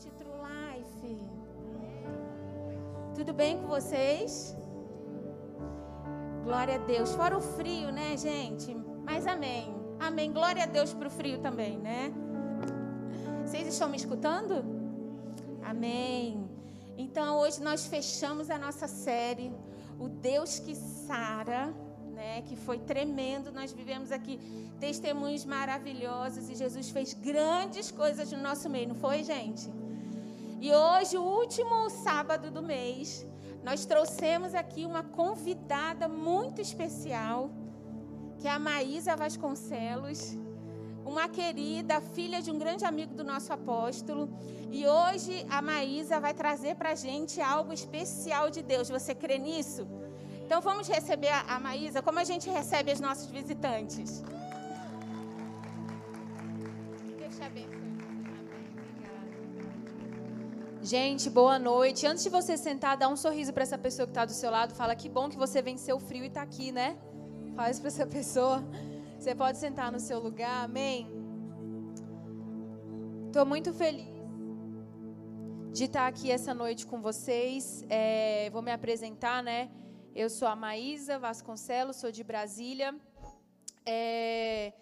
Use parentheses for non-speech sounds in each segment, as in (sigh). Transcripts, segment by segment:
noite, True Life. Tudo bem com vocês? Glória a Deus. Fora o frio, né, gente? Mas amém. Amém. Glória a Deus para o frio também, né? Vocês estão me escutando? Amém. Então, hoje nós fechamos a nossa série, O Deus que Sara né, que foi tremendo. Nós vivemos aqui testemunhos maravilhosos e Jesus fez grandes coisas no nosso meio, não foi, gente? E hoje, o último sábado do mês, nós trouxemos aqui uma convidada muito especial, que é a Maísa Vasconcelos, uma querida filha de um grande amigo do nosso apóstolo. E hoje a Maísa vai trazer para a gente algo especial de Deus. Você crê nisso? Então vamos receber a, Maísa, como a gente recebe os nossos visitantes. Gente, boa noite. Antes de você sentar, dá um sorriso para essa pessoa que está do seu lado. Fala que bom que você venceu o frio e está aqui, né? Faz para essa (laughs) pessoa. Você pode sentar no seu lugar. Amém. Estou muito feliz de estar aqui essa noite com vocês. É, vou me apresentar, né? Eu sou a Maísa Vasconcelos, sou de Brasília. É,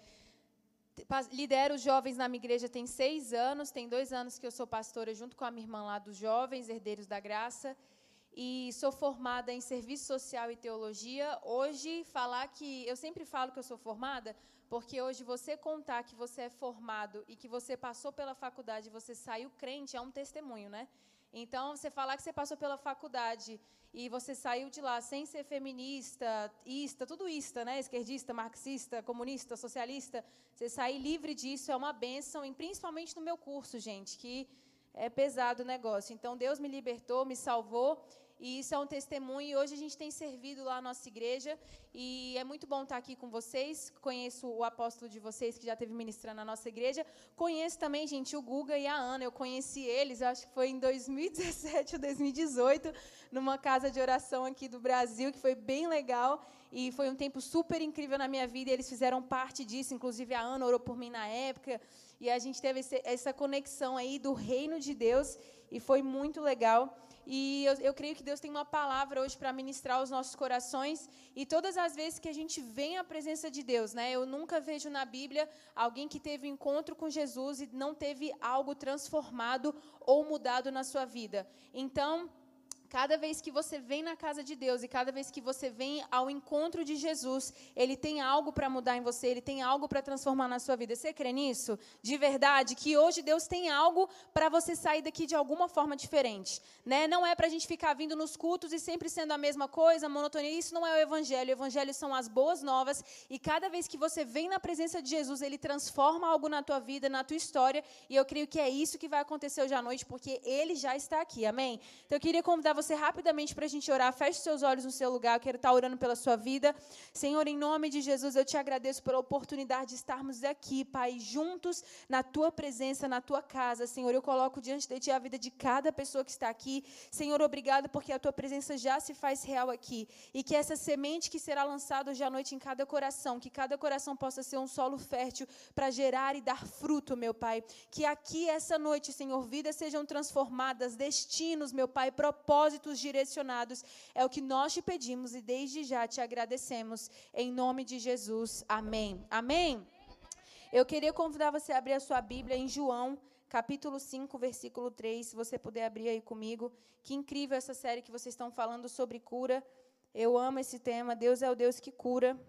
lidero os jovens na minha igreja tem seis anos. Tem dois anos que eu sou pastora junto com a minha irmã lá dos jovens, herdeiros da graça. E sou formada em serviço social e teologia. Hoje, falar que. Eu sempre falo que eu sou formada, porque hoje você contar que você é formado e que você passou pela faculdade você saiu crente é um testemunho, né? Então, você falar que você passou pela faculdade e você saiu de lá sem ser feminista, ista, tudo ista, né? Esquerdista, marxista, comunista, socialista, você sair livre disso é uma bênção, e principalmente no meu curso, gente, que é pesado o negócio. Então, Deus me libertou, me salvou, e isso é um testemunho. E hoje a gente tem servido lá a nossa igreja. E é muito bom estar aqui com vocês. Conheço o apóstolo de vocês que já esteve ministrando na nossa igreja. Conheço também, gente, o Guga e a Ana. Eu conheci eles, acho que foi em 2017 ou 2018, numa casa de oração aqui do Brasil, que foi bem legal. E foi um tempo super incrível na minha vida. E eles fizeram parte disso. Inclusive, a Ana orou por mim na época. E a gente teve essa conexão aí do reino de Deus. E foi muito legal. E eu, eu creio que Deus tem uma palavra hoje para ministrar os nossos corações. E todas as vezes que a gente vem à presença de Deus, né? Eu nunca vejo na Bíblia alguém que teve um encontro com Jesus e não teve algo transformado ou mudado na sua vida. Então, Cada vez que você vem na casa de Deus e cada vez que você vem ao encontro de Jesus, Ele tem algo para mudar em você, Ele tem algo para transformar na sua vida. Você crê nisso? De verdade? Que hoje Deus tem algo para você sair daqui de alguma forma diferente. Né? Não é para a gente ficar vindo nos cultos e sempre sendo a mesma coisa, monotonia. Isso não é o Evangelho. O Evangelho são as boas novas. E cada vez que você vem na presença de Jesus, Ele transforma algo na tua vida, na tua história. E eu creio que é isso que vai acontecer hoje à noite, porque Ele já está aqui. Amém? Então eu queria convidar você rapidamente para a gente orar. Feche seus olhos no seu lugar. Eu quero estar orando pela sua vida. Senhor, em nome de Jesus, eu te agradeço pela oportunidade de estarmos aqui, Pai, juntos na tua presença, na tua casa. Senhor, eu coloco diante de ti a vida de cada pessoa que está aqui. Senhor, obrigado porque a tua presença já se faz real aqui. E que essa semente que será lançada hoje à noite em cada coração, que cada coração possa ser um solo fértil para gerar e dar fruto, meu Pai. Que aqui, essa noite, Senhor, vidas sejam transformadas, destinos, meu Pai, propósitos direcionados. É o que nós te pedimos e desde já te agradecemos. Em nome de Jesus. Amém. Amém. Eu queria convidar você a abrir a sua Bíblia em João, capítulo 5, versículo 3. Se você puder abrir aí comigo. Que incrível essa série que vocês estão falando sobre cura. Eu amo esse tema. Deus é o Deus que cura.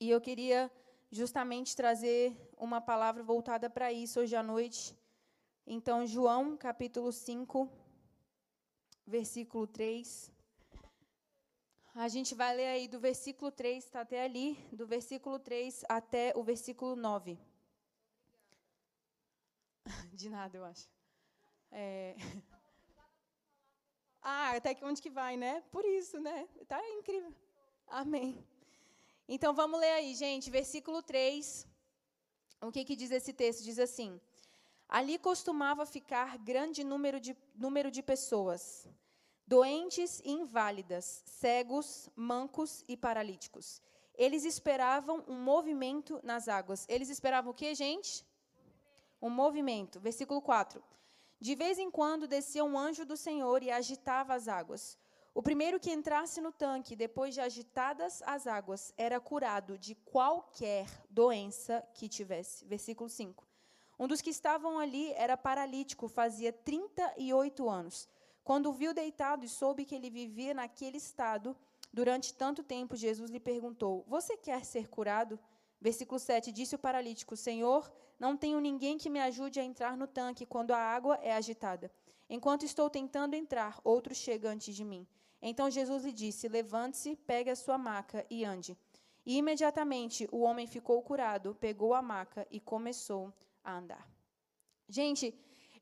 E eu queria justamente trazer uma palavra voltada para isso hoje à noite. Então, João, capítulo 5, versículo 3. A gente vai ler aí do versículo 3, está até ali, do versículo 3 até o versículo 9. (laughs) De nada, eu acho. É... (laughs) Ah, até que onde que vai, né? Por isso, né? Tá incrível. Amém. Então vamos ler aí, gente, versículo 3. O que, que diz esse texto? Diz assim: Ali costumava ficar grande número de, número de pessoas, doentes e inválidas, cegos, mancos e paralíticos. Eles esperavam um movimento nas águas. Eles esperavam o que, gente? Um movimento. Versículo 4. De vez em quando descia um anjo do Senhor e agitava as águas. O primeiro que entrasse no tanque, depois de agitadas as águas, era curado de qualquer doença que tivesse. Versículo 5. Um dos que estavam ali era paralítico, fazia 38 anos. Quando o viu deitado e soube que ele vivia naquele estado durante tanto tempo, Jesus lhe perguntou: Você quer ser curado? Versículo 7: Disse o paralítico: Senhor, não tenho ninguém que me ajude a entrar no tanque quando a água é agitada. Enquanto estou tentando entrar, outro chega antes de mim. Então Jesus lhe disse: Levante-se, pegue a sua maca e ande. E imediatamente o homem ficou curado, pegou a maca e começou a andar. Gente,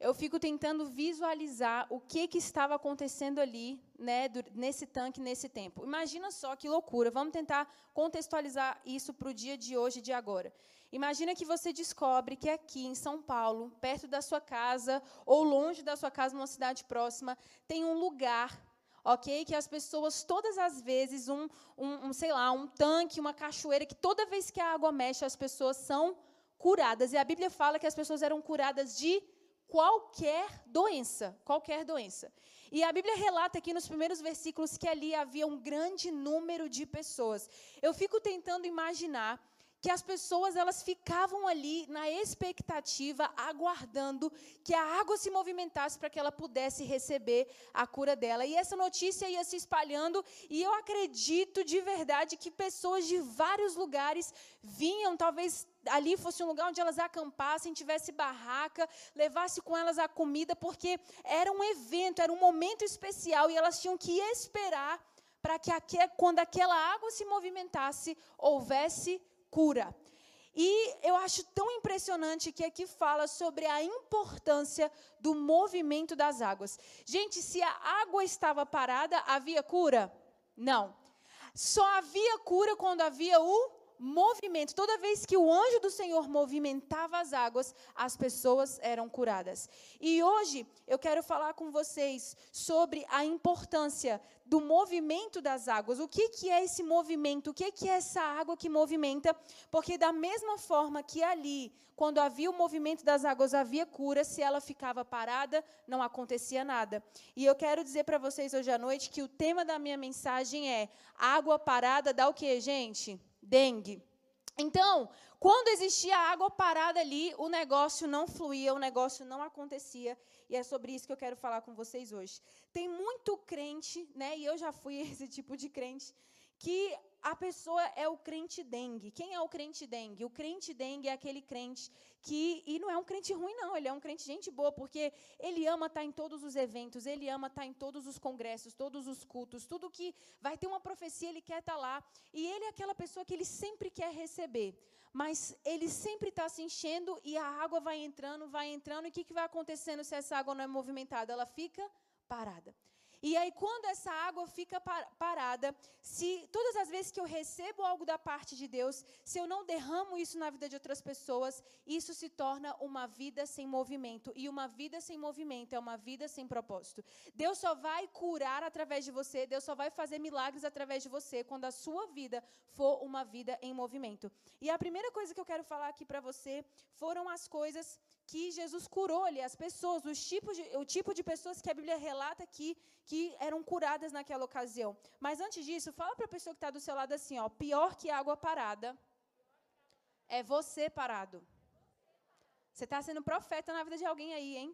eu fico tentando visualizar o que, que estava acontecendo ali, né, nesse tanque, nesse tempo. Imagina só que loucura. Vamos tentar contextualizar isso para o dia de hoje, de agora. Imagina que você descobre que aqui em São Paulo, perto da sua casa ou longe da sua casa, numa cidade próxima, tem um lugar, ok, que as pessoas todas as vezes um, um, um sei lá, um tanque, uma cachoeira, que toda vez que a água mexe as pessoas são curadas. E a Bíblia fala que as pessoas eram curadas de qualquer doença, qualquer doença. E a Bíblia relata aqui nos primeiros versículos que ali havia um grande número de pessoas. Eu fico tentando imaginar que as pessoas elas ficavam ali na expectativa, aguardando que a água se movimentasse para que ela pudesse receber a cura dela. E essa notícia ia se espalhando, e eu acredito de verdade que pessoas de vários lugares vinham, talvez ali fosse um lugar onde elas acampassem, tivesse barraca, levasse com elas a comida, porque era um evento, era um momento especial e elas tinham que esperar para que quando aquela água se movimentasse, houvesse cura. E eu acho tão impressionante que aqui fala sobre a importância do movimento das águas. Gente, se a água estava parada, havia cura? Não. Só havia cura quando havia o movimento. Toda vez que o anjo do Senhor movimentava as águas, as pessoas eram curadas. E hoje eu quero falar com vocês sobre a importância do movimento das águas. O que, que é esse movimento? O que, que é essa água que movimenta? Porque, da mesma forma que ali, quando havia o movimento das águas, havia cura, se ela ficava parada, não acontecia nada. E eu quero dizer para vocês hoje à noite que o tema da minha mensagem é: água parada dá o que, gente? Dengue. Então, quando existia água parada ali, o negócio não fluía, o negócio não acontecia, e é sobre isso que eu quero falar com vocês hoje. Tem muito crente, né, e eu já fui (laughs) esse tipo de crente, que a pessoa é o crente dengue. Quem é o crente dengue? O crente dengue é aquele crente que. E não é um crente ruim, não. Ele é um crente gente boa, porque ele ama estar em todos os eventos, ele ama estar em todos os congressos, todos os cultos, tudo que vai ter uma profecia, ele quer estar lá. E ele é aquela pessoa que ele sempre quer receber. Mas ele sempre está se enchendo e a água vai entrando, vai entrando. E o que, que vai acontecendo se essa água não é movimentada? Ela fica parada. E aí, quando essa água fica parada, se todas as vezes que eu recebo algo da parte de Deus, se eu não derramo isso na vida de outras pessoas, isso se torna uma vida sem movimento. E uma vida sem movimento é uma vida sem propósito. Deus só vai curar através de você, Deus só vai fazer milagres através de você quando a sua vida for uma vida em movimento. E a primeira coisa que eu quero falar aqui para você foram as coisas que Jesus curou ali, as pessoas, os tipos de, o tipo de pessoas que a Bíblia relata aqui que eram curadas naquela ocasião. Mas antes disso, fala para a pessoa que está do seu lado assim, ó, pior que água parada é você parado. Você está sendo profeta na vida de alguém aí, hein?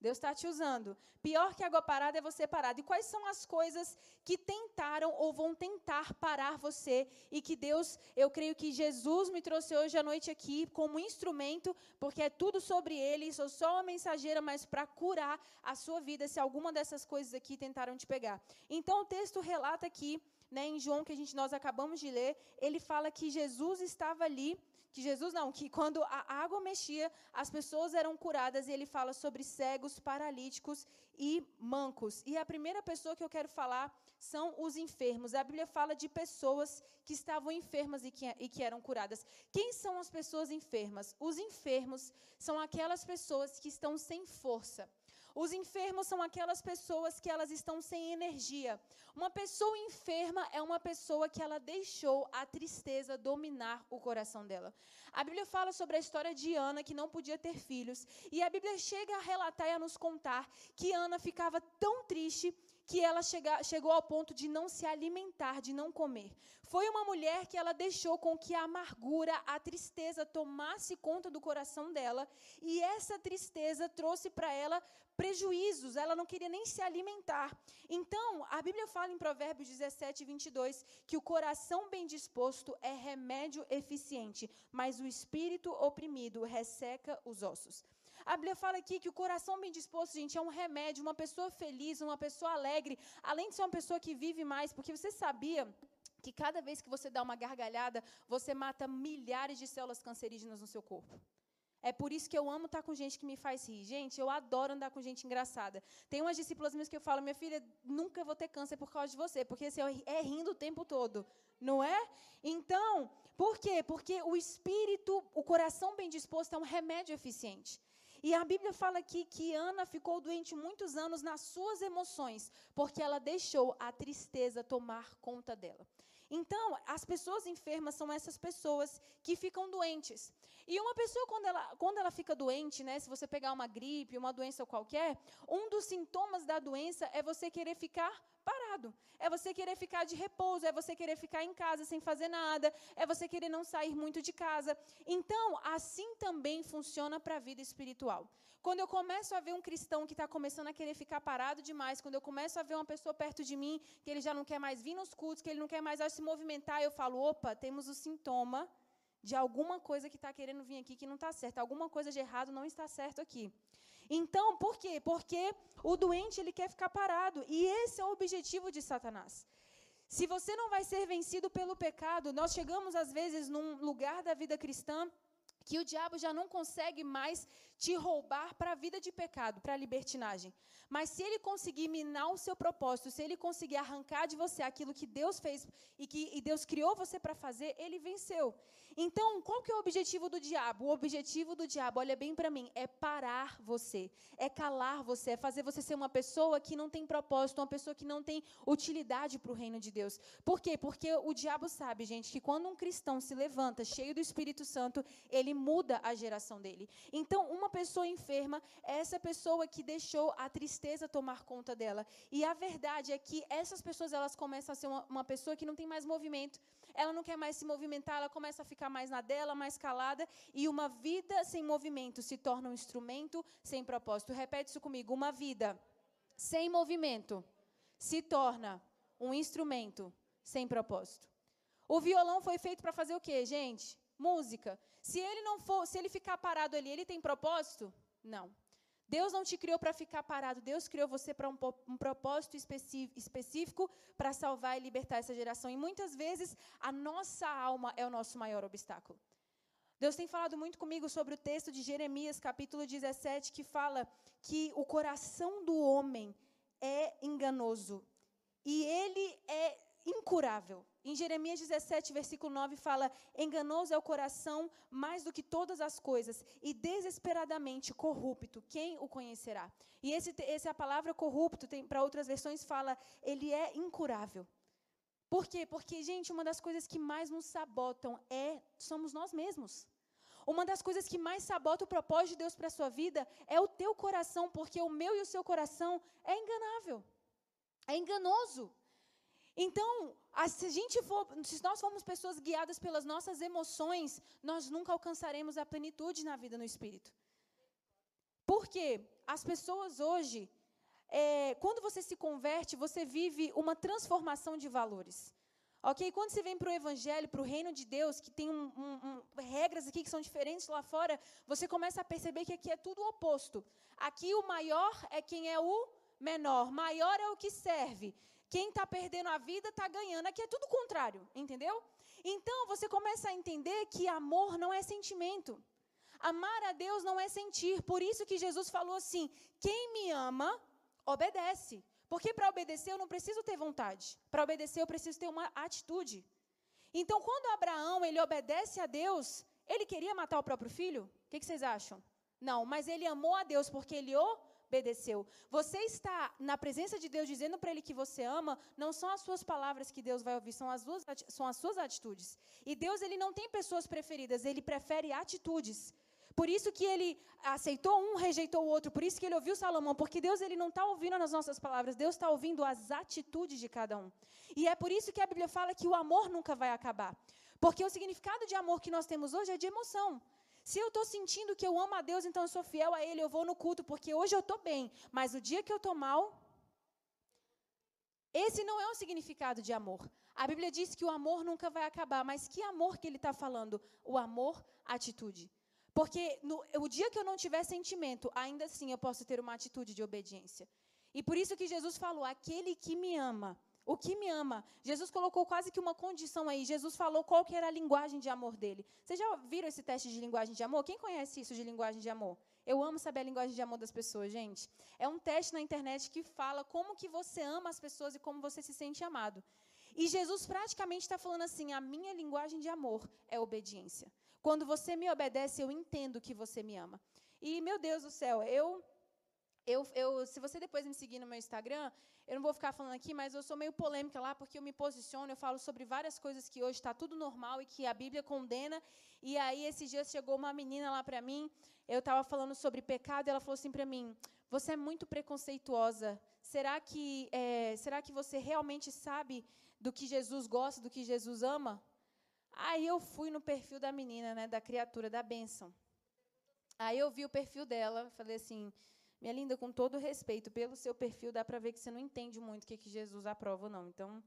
Deus está te usando. Pior que água parada é você parado. E quais são as coisas que tentaram ou vão tentar parar você e que Deus, eu creio que Jesus me trouxe hoje à noite aqui como instrumento, porque é tudo sobre Ele. Sou só uma mensageira, mas para curar a sua vida, se alguma dessas coisas aqui tentaram te pegar. Então o texto relata aqui, né, em João que a gente nós acabamos de ler, ele fala que Jesus estava ali que Jesus não, que quando a água mexia, as pessoas eram curadas, e ele fala sobre cegos, paralíticos e mancos. E a primeira pessoa que eu quero falar são os enfermos. A Bíblia fala de pessoas que estavam enfermas e que, e que eram curadas. Quem são as pessoas enfermas? Os enfermos são aquelas pessoas que estão sem força. Os enfermos são aquelas pessoas que elas estão sem energia. Uma pessoa enferma é uma pessoa que ela deixou a tristeza dominar o coração dela. A Bíblia fala sobre a história de Ana que não podia ter filhos, e a Bíblia chega a relatar e a nos contar que Ana ficava tão triste que ela chega, chegou ao ponto de não se alimentar, de não comer. Foi uma mulher que ela deixou com que a amargura, a tristeza tomasse conta do coração dela, e essa tristeza trouxe para ela prejuízos, ela não queria nem se alimentar. Então, a Bíblia fala em Provérbios 17, 22, que o coração bem disposto é remédio eficiente, mas o espírito oprimido resseca os ossos. A Bíblia fala aqui que o coração bem disposto, gente, é um remédio. Uma pessoa feliz, uma pessoa alegre, além de ser uma pessoa que vive mais, porque você sabia que cada vez que você dá uma gargalhada, você mata milhares de células cancerígenas no seu corpo. É por isso que eu amo estar com gente que me faz rir. Gente, eu adoro andar com gente engraçada. Tem umas discípulas minhas que eu falo, minha filha, nunca vou ter câncer por causa de você, porque você é rindo o tempo todo, não é? Então, por quê? Porque o espírito, o coração bem disposto é um remédio eficiente. E a Bíblia fala aqui que Ana ficou doente muitos anos nas suas emoções, porque ela deixou a tristeza tomar conta dela. Então, as pessoas enfermas são essas pessoas que ficam doentes. E uma pessoa, quando ela, quando ela fica doente, né, se você pegar uma gripe, uma doença qualquer, um dos sintomas da doença é você querer ficar parado. É você querer ficar de repouso, é você querer ficar em casa sem fazer nada, é você querer não sair muito de casa. Então, assim também funciona para a vida espiritual. Quando eu começo a ver um cristão que está começando a querer ficar parado demais, quando eu começo a ver uma pessoa perto de mim que ele já não quer mais vir nos cultos, que ele não quer mais se movimentar, eu falo: opa, temos o sintoma de alguma coisa que está querendo vir aqui que não está certo, alguma coisa de errado não está certo aqui. Então, por quê? Porque o doente ele quer ficar parado e esse é o objetivo de Satanás. Se você não vai ser vencido pelo pecado, nós chegamos às vezes num lugar da vida cristã que o diabo já não consegue mais te roubar para a vida de pecado, para a libertinagem. Mas se ele conseguir minar o seu propósito, se ele conseguir arrancar de você aquilo que Deus fez e que e Deus criou você para fazer, ele venceu. Então, qual que é o objetivo do diabo? O objetivo do diabo, olha bem para mim, é parar você, é calar você, é fazer você ser uma pessoa que não tem propósito, uma pessoa que não tem utilidade para o reino de Deus. Por quê? Porque o diabo sabe, gente, que quando um cristão se levanta cheio do Espírito Santo, ele muda a geração dele. Então, uma pessoa enferma é essa pessoa que deixou a tristeza tomar conta dela. E a verdade é que essas pessoas elas começam a ser uma, uma pessoa que não tem mais movimento. Ela não quer mais se movimentar, ela começa a ficar mais na dela, mais calada. E uma vida sem movimento se torna um instrumento sem propósito. Repete isso comigo: uma vida sem movimento se torna um instrumento sem propósito. O violão foi feito para fazer o quê, gente? música. Se ele não for, se ele ficar parado ali, ele tem propósito? Não. Deus não te criou para ficar parado. Deus criou você para um, um, propósito específico para salvar e libertar essa geração. E muitas vezes a nossa alma é o nosso maior obstáculo. Deus tem falado muito comigo sobre o texto de Jeremias, capítulo 17, que fala que o coração do homem é enganoso e ele é incurável. Em Jeremias 17, versículo 9, fala: Enganoso é o coração mais do que todas as coisas, e desesperadamente corrupto, quem o conhecerá? E esse, essa palavra corrupto, para outras versões, fala: ele é incurável. Por quê? Porque, gente, uma das coisas que mais nos sabotam é somos nós mesmos. Uma das coisas que mais sabota o propósito de Deus para a sua vida é o teu coração, porque o meu e o seu coração é enganável. É enganoso. Então, se, a gente for, se nós formos pessoas guiadas pelas nossas emoções, nós nunca alcançaremos a plenitude na vida no Espírito. Por quê? As pessoas hoje, é, quando você se converte, você vive uma transformação de valores. Ok? Quando você vem para o Evangelho, para o reino de Deus, que tem um, um, um, regras aqui que são diferentes lá fora, você começa a perceber que aqui é tudo o oposto. Aqui o maior é quem é o menor, maior é o que serve. Quem está perdendo a vida está ganhando. Aqui é tudo o contrário, entendeu? Então você começa a entender que amor não é sentimento. Amar a Deus não é sentir. Por isso que Jesus falou assim: quem me ama, obedece. Porque para obedecer eu não preciso ter vontade. Para obedecer eu preciso ter uma atitude. Então, quando Abraão ele obedece a Deus, ele queria matar o próprio filho? O que, que vocês acham? Não, mas ele amou a Deus porque ele o obedeceu. Você está na presença de Deus dizendo para Ele que você ama, não são as suas palavras que Deus vai ouvir, são as, suas, são as suas atitudes. E Deus, Ele não tem pessoas preferidas, Ele prefere atitudes. Por isso que ele aceitou um, rejeitou o outro. Por isso que ele ouviu Salomão, porque Deus ele não está ouvindo nas nossas palavras, Deus está ouvindo as atitudes de cada um. E é por isso que a Bíblia fala que o amor nunca vai acabar. Porque o significado de amor que nós temos hoje é de emoção. Se eu estou sentindo que eu amo a Deus, então eu sou fiel a Ele, eu vou no culto, porque hoje eu estou bem, mas o dia que eu estou mal. Esse não é o significado de amor. A Bíblia diz que o amor nunca vai acabar, mas que amor que ele está falando? O amor, atitude. Porque no, o dia que eu não tiver sentimento, ainda assim eu posso ter uma atitude de obediência. E por isso que Jesus falou: aquele que me ama, o que me ama. Jesus colocou quase que uma condição aí. Jesus falou qual que era a linguagem de amor dele. Vocês já viram esse teste de linguagem de amor? Quem conhece isso de linguagem de amor? Eu amo saber a linguagem de amor das pessoas, gente. É um teste na internet que fala como que você ama as pessoas e como você se sente amado. E Jesus praticamente está falando assim: a minha linguagem de amor é obediência. Quando você me obedece, eu entendo que você me ama. E, meu Deus do céu, eu eu, eu, se você depois me seguir no meu Instagram, eu não vou ficar falando aqui, mas eu sou meio polêmica lá, porque eu me posiciono, eu falo sobre várias coisas que hoje está tudo normal e que a Bíblia condena. E aí, esses dias, chegou uma menina lá para mim, eu estava falando sobre pecado, e ela falou assim para mim: Você é muito preconceituosa. Será que, é, será que você realmente sabe do que Jesus gosta, do que Jesus ama? Aí eu fui no perfil da menina, né, da criatura, da bênção. Aí eu vi o perfil dela, falei assim minha linda, com todo respeito, pelo seu perfil, dá para ver que você não entende muito o que, que Jesus aprova ou não. Então,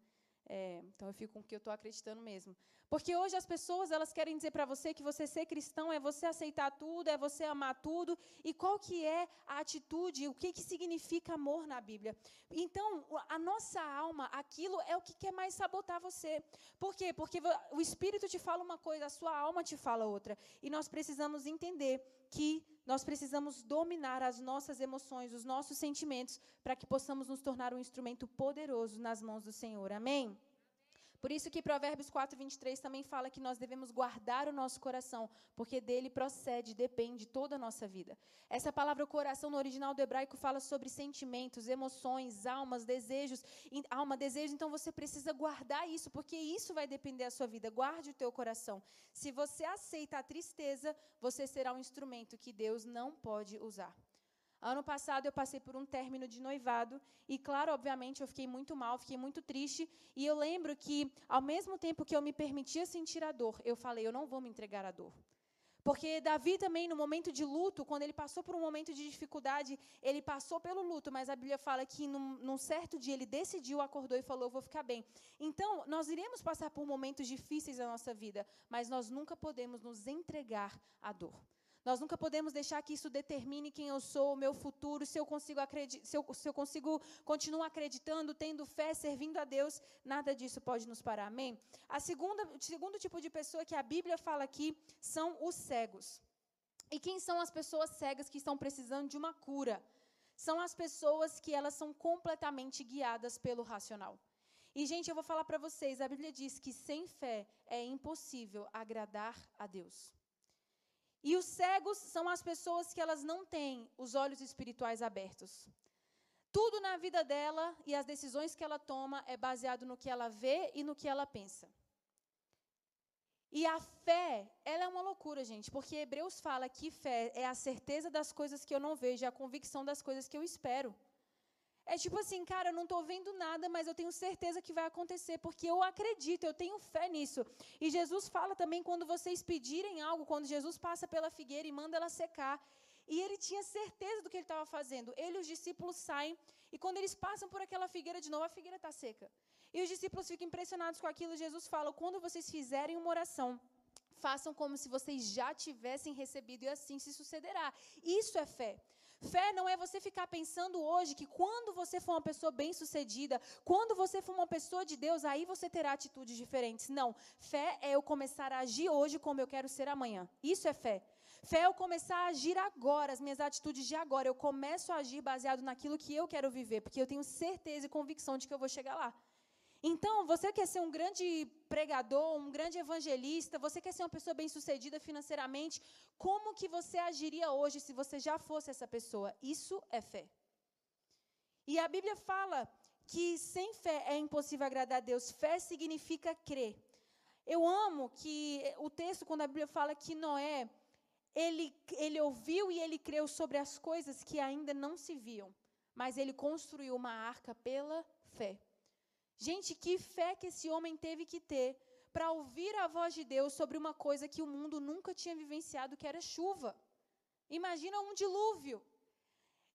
é, então eu fico com o que eu estou acreditando mesmo. Porque hoje as pessoas elas querem dizer para você que você ser cristão é você aceitar tudo, é você amar tudo. E qual que é a atitude, o que, que significa amor na Bíblia? Então, a nossa alma, aquilo é o que quer mais sabotar você. Por quê? Porque o Espírito te fala uma coisa, a sua alma te fala outra. E nós precisamos entender que nós precisamos dominar as nossas emoções, os nossos sentimentos, para que possamos nos tornar um instrumento poderoso nas mãos do Senhor. Amém? Por isso que Provérbios 4, 23 também fala que nós devemos guardar o nosso coração, porque dele procede, depende toda a nossa vida. Essa palavra coração no original do hebraico fala sobre sentimentos, emoções, almas, desejos, alma, desejo, então você precisa guardar isso, porque isso vai depender da sua vida. Guarde o teu coração. Se você aceita a tristeza, você será um instrumento que Deus não pode usar. Ano passado eu passei por um término de noivado e, claro, obviamente, eu fiquei muito mal, fiquei muito triste. E eu lembro que, ao mesmo tempo que eu me permitia sentir a dor, eu falei: eu não vou me entregar à dor. Porque Davi também, no momento de luto, quando ele passou por um momento de dificuldade, ele passou pelo luto, mas a Bíblia fala que num, num certo dia ele decidiu, acordou e falou: vou ficar bem. Então, nós iremos passar por momentos difíceis na nossa vida, mas nós nunca podemos nos entregar à dor. Nós nunca podemos deixar que isso determine quem eu sou, o meu futuro, se eu consigo, se eu, se eu consigo continuar acreditando, tendo fé, servindo a Deus, nada disso pode nos parar. Amém? A segunda, o segundo tipo de pessoa que a Bíblia fala aqui são os cegos. E quem são as pessoas cegas que estão precisando de uma cura? São as pessoas que elas são completamente guiadas pelo racional. E, gente, eu vou falar para vocês: a Bíblia diz que sem fé é impossível agradar a Deus. E os cegos são as pessoas que elas não têm os olhos espirituais abertos. Tudo na vida dela e as decisões que ela toma é baseado no que ela vê e no que ela pensa. E a fé, ela é uma loucura, gente, porque Hebreus fala que fé é a certeza das coisas que eu não vejo, é a convicção das coisas que eu espero. É tipo assim, cara, eu não estou vendo nada, mas eu tenho certeza que vai acontecer, porque eu acredito, eu tenho fé nisso. E Jesus fala também quando vocês pedirem algo, quando Jesus passa pela figueira e manda ela secar. E ele tinha certeza do que ele estava fazendo. Ele e os discípulos saem, e quando eles passam por aquela figueira de novo, a figueira está seca. E os discípulos ficam impressionados com aquilo. Jesus fala: quando vocês fizerem uma oração, façam como se vocês já tivessem recebido, e assim se sucederá. Isso é fé. Fé não é você ficar pensando hoje que quando você for uma pessoa bem-sucedida, quando você for uma pessoa de Deus, aí você terá atitudes diferentes. Não. Fé é eu começar a agir hoje como eu quero ser amanhã. Isso é fé. Fé é eu começar a agir agora, as minhas atitudes de agora. Eu começo a agir baseado naquilo que eu quero viver, porque eu tenho certeza e convicção de que eu vou chegar lá. Então, você quer ser um grande pregador, um grande evangelista, você quer ser uma pessoa bem-sucedida financeiramente, como que você agiria hoje se você já fosse essa pessoa? Isso é fé. E a Bíblia fala que sem fé é impossível agradar a Deus. Fé significa crer. Eu amo que o texto, quando a Bíblia fala que Noé, ele, ele ouviu e ele creu sobre as coisas que ainda não se viam, mas ele construiu uma arca pela fé. Gente, que fé que esse homem teve que ter para ouvir a voz de Deus sobre uma coisa que o mundo nunca tinha vivenciado, que era chuva. Imagina um dilúvio.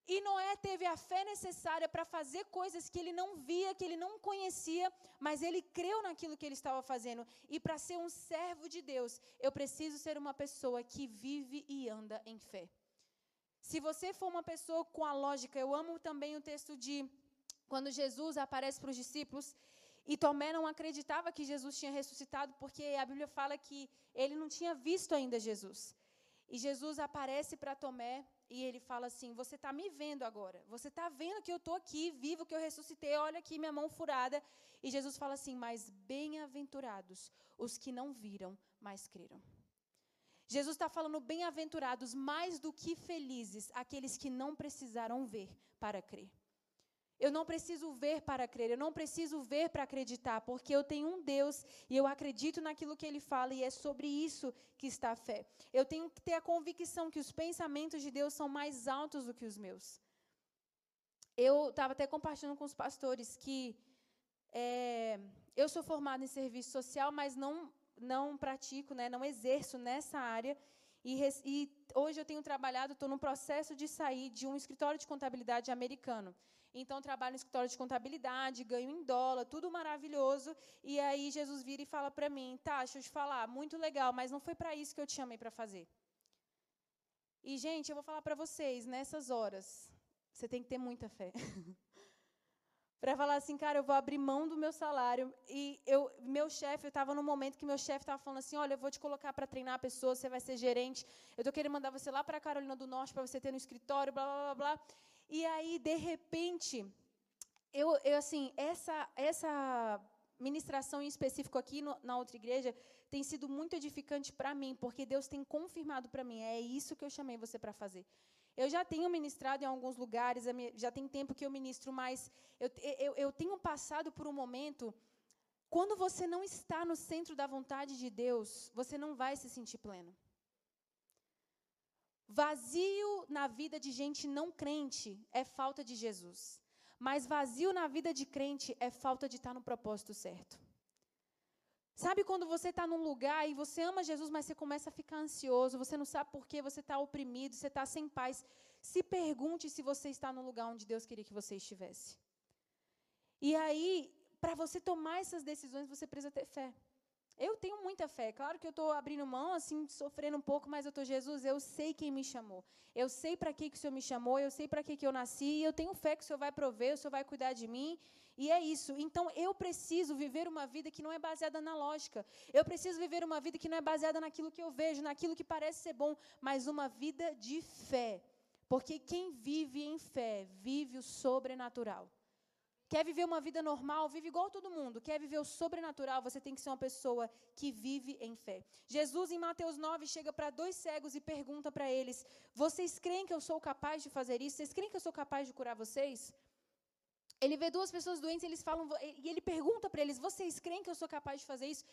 E Noé teve a fé necessária para fazer coisas que ele não via, que ele não conhecia, mas ele creu naquilo que ele estava fazendo. E para ser um servo de Deus, eu preciso ser uma pessoa que vive e anda em fé. Se você for uma pessoa com a lógica, eu amo também o texto de quando Jesus aparece para os discípulos e Tomé não acreditava que Jesus tinha ressuscitado, porque a Bíblia fala que ele não tinha visto ainda Jesus. E Jesus aparece para Tomé e ele fala assim: Você está me vendo agora. Você está vendo que eu estou aqui, vivo, que eu ressuscitei. Olha aqui minha mão furada. E Jesus fala assim: Mas bem-aventurados os que não viram, mas creram. Jesus está falando bem-aventurados mais do que felizes aqueles que não precisaram ver para crer. Eu não preciso ver para crer, eu não preciso ver para acreditar, porque eu tenho um Deus e eu acredito naquilo que ele fala e é sobre isso que está a fé. Eu tenho que ter a convicção que os pensamentos de Deus são mais altos do que os meus. Eu estava até compartilhando com os pastores que é, eu sou formada em serviço social, mas não não pratico, né, não exerço nessa área. E, e hoje eu tenho trabalhado, estou no processo de sair de um escritório de contabilidade americano. Então, trabalho no escritório de contabilidade, ganho em dólar, tudo maravilhoso. E aí, Jesus vira e fala para mim: tá, deixa eu te falar, muito legal, mas não foi para isso que eu te chamei para fazer. E, gente, eu vou falar para vocês, nessas horas, você tem que ter muita fé. (laughs) para falar assim, cara, eu vou abrir mão do meu salário. E eu, meu chefe, eu estava num momento que meu chefe estava falando assim, olha, eu vou te colocar para treinar a pessoa, você vai ser gerente. Eu estou querendo mandar você lá para Carolina do Norte para você ter no escritório, blá, blá, blá, blá. E aí, de repente, eu, eu assim, essa, essa ministração em específico aqui no, na outra igreja tem sido muito edificante para mim, porque Deus tem confirmado para mim, é isso que eu chamei você para fazer. Eu já tenho ministrado em alguns lugares, já tem tempo que eu ministro, mas eu, eu, eu tenho passado por um momento. Quando você não está no centro da vontade de Deus, você não vai se sentir pleno. Vazio na vida de gente não crente é falta de Jesus. Mas vazio na vida de crente é falta de estar no propósito certo. Sabe quando você está num lugar e você ama Jesus, mas você começa a ficar ansioso, você não sabe por que, você está oprimido, você está sem paz. Se pergunte se você está no lugar onde Deus queria que você estivesse. E aí, para você tomar essas decisões, você precisa ter fé. Eu tenho muita fé. Claro que eu estou abrindo mão, assim, sofrendo um pouco, mas eu estou, Jesus, eu sei quem me chamou. Eu sei para que, que o Senhor me chamou, eu sei para que, que eu nasci, e eu tenho fé que o Senhor vai prover, o Senhor vai cuidar de mim. E é isso. Então, eu preciso viver uma vida que não é baseada na lógica. Eu preciso viver uma vida que não é baseada naquilo que eu vejo, naquilo que parece ser bom, mas uma vida de fé. Porque quem vive em fé, vive o sobrenatural. Quer viver uma vida normal? Vive igual todo mundo. Quer viver o sobrenatural? Você tem que ser uma pessoa que vive em fé. Jesus, em Mateus 9, chega para dois cegos e pergunta para eles: Vocês creem que eu sou capaz de fazer isso? Vocês creem que eu sou capaz de curar vocês? Ele vê duas pessoas doentes, eles falam e ele pergunta para eles: Vocês creem que eu sou capaz de fazer isso?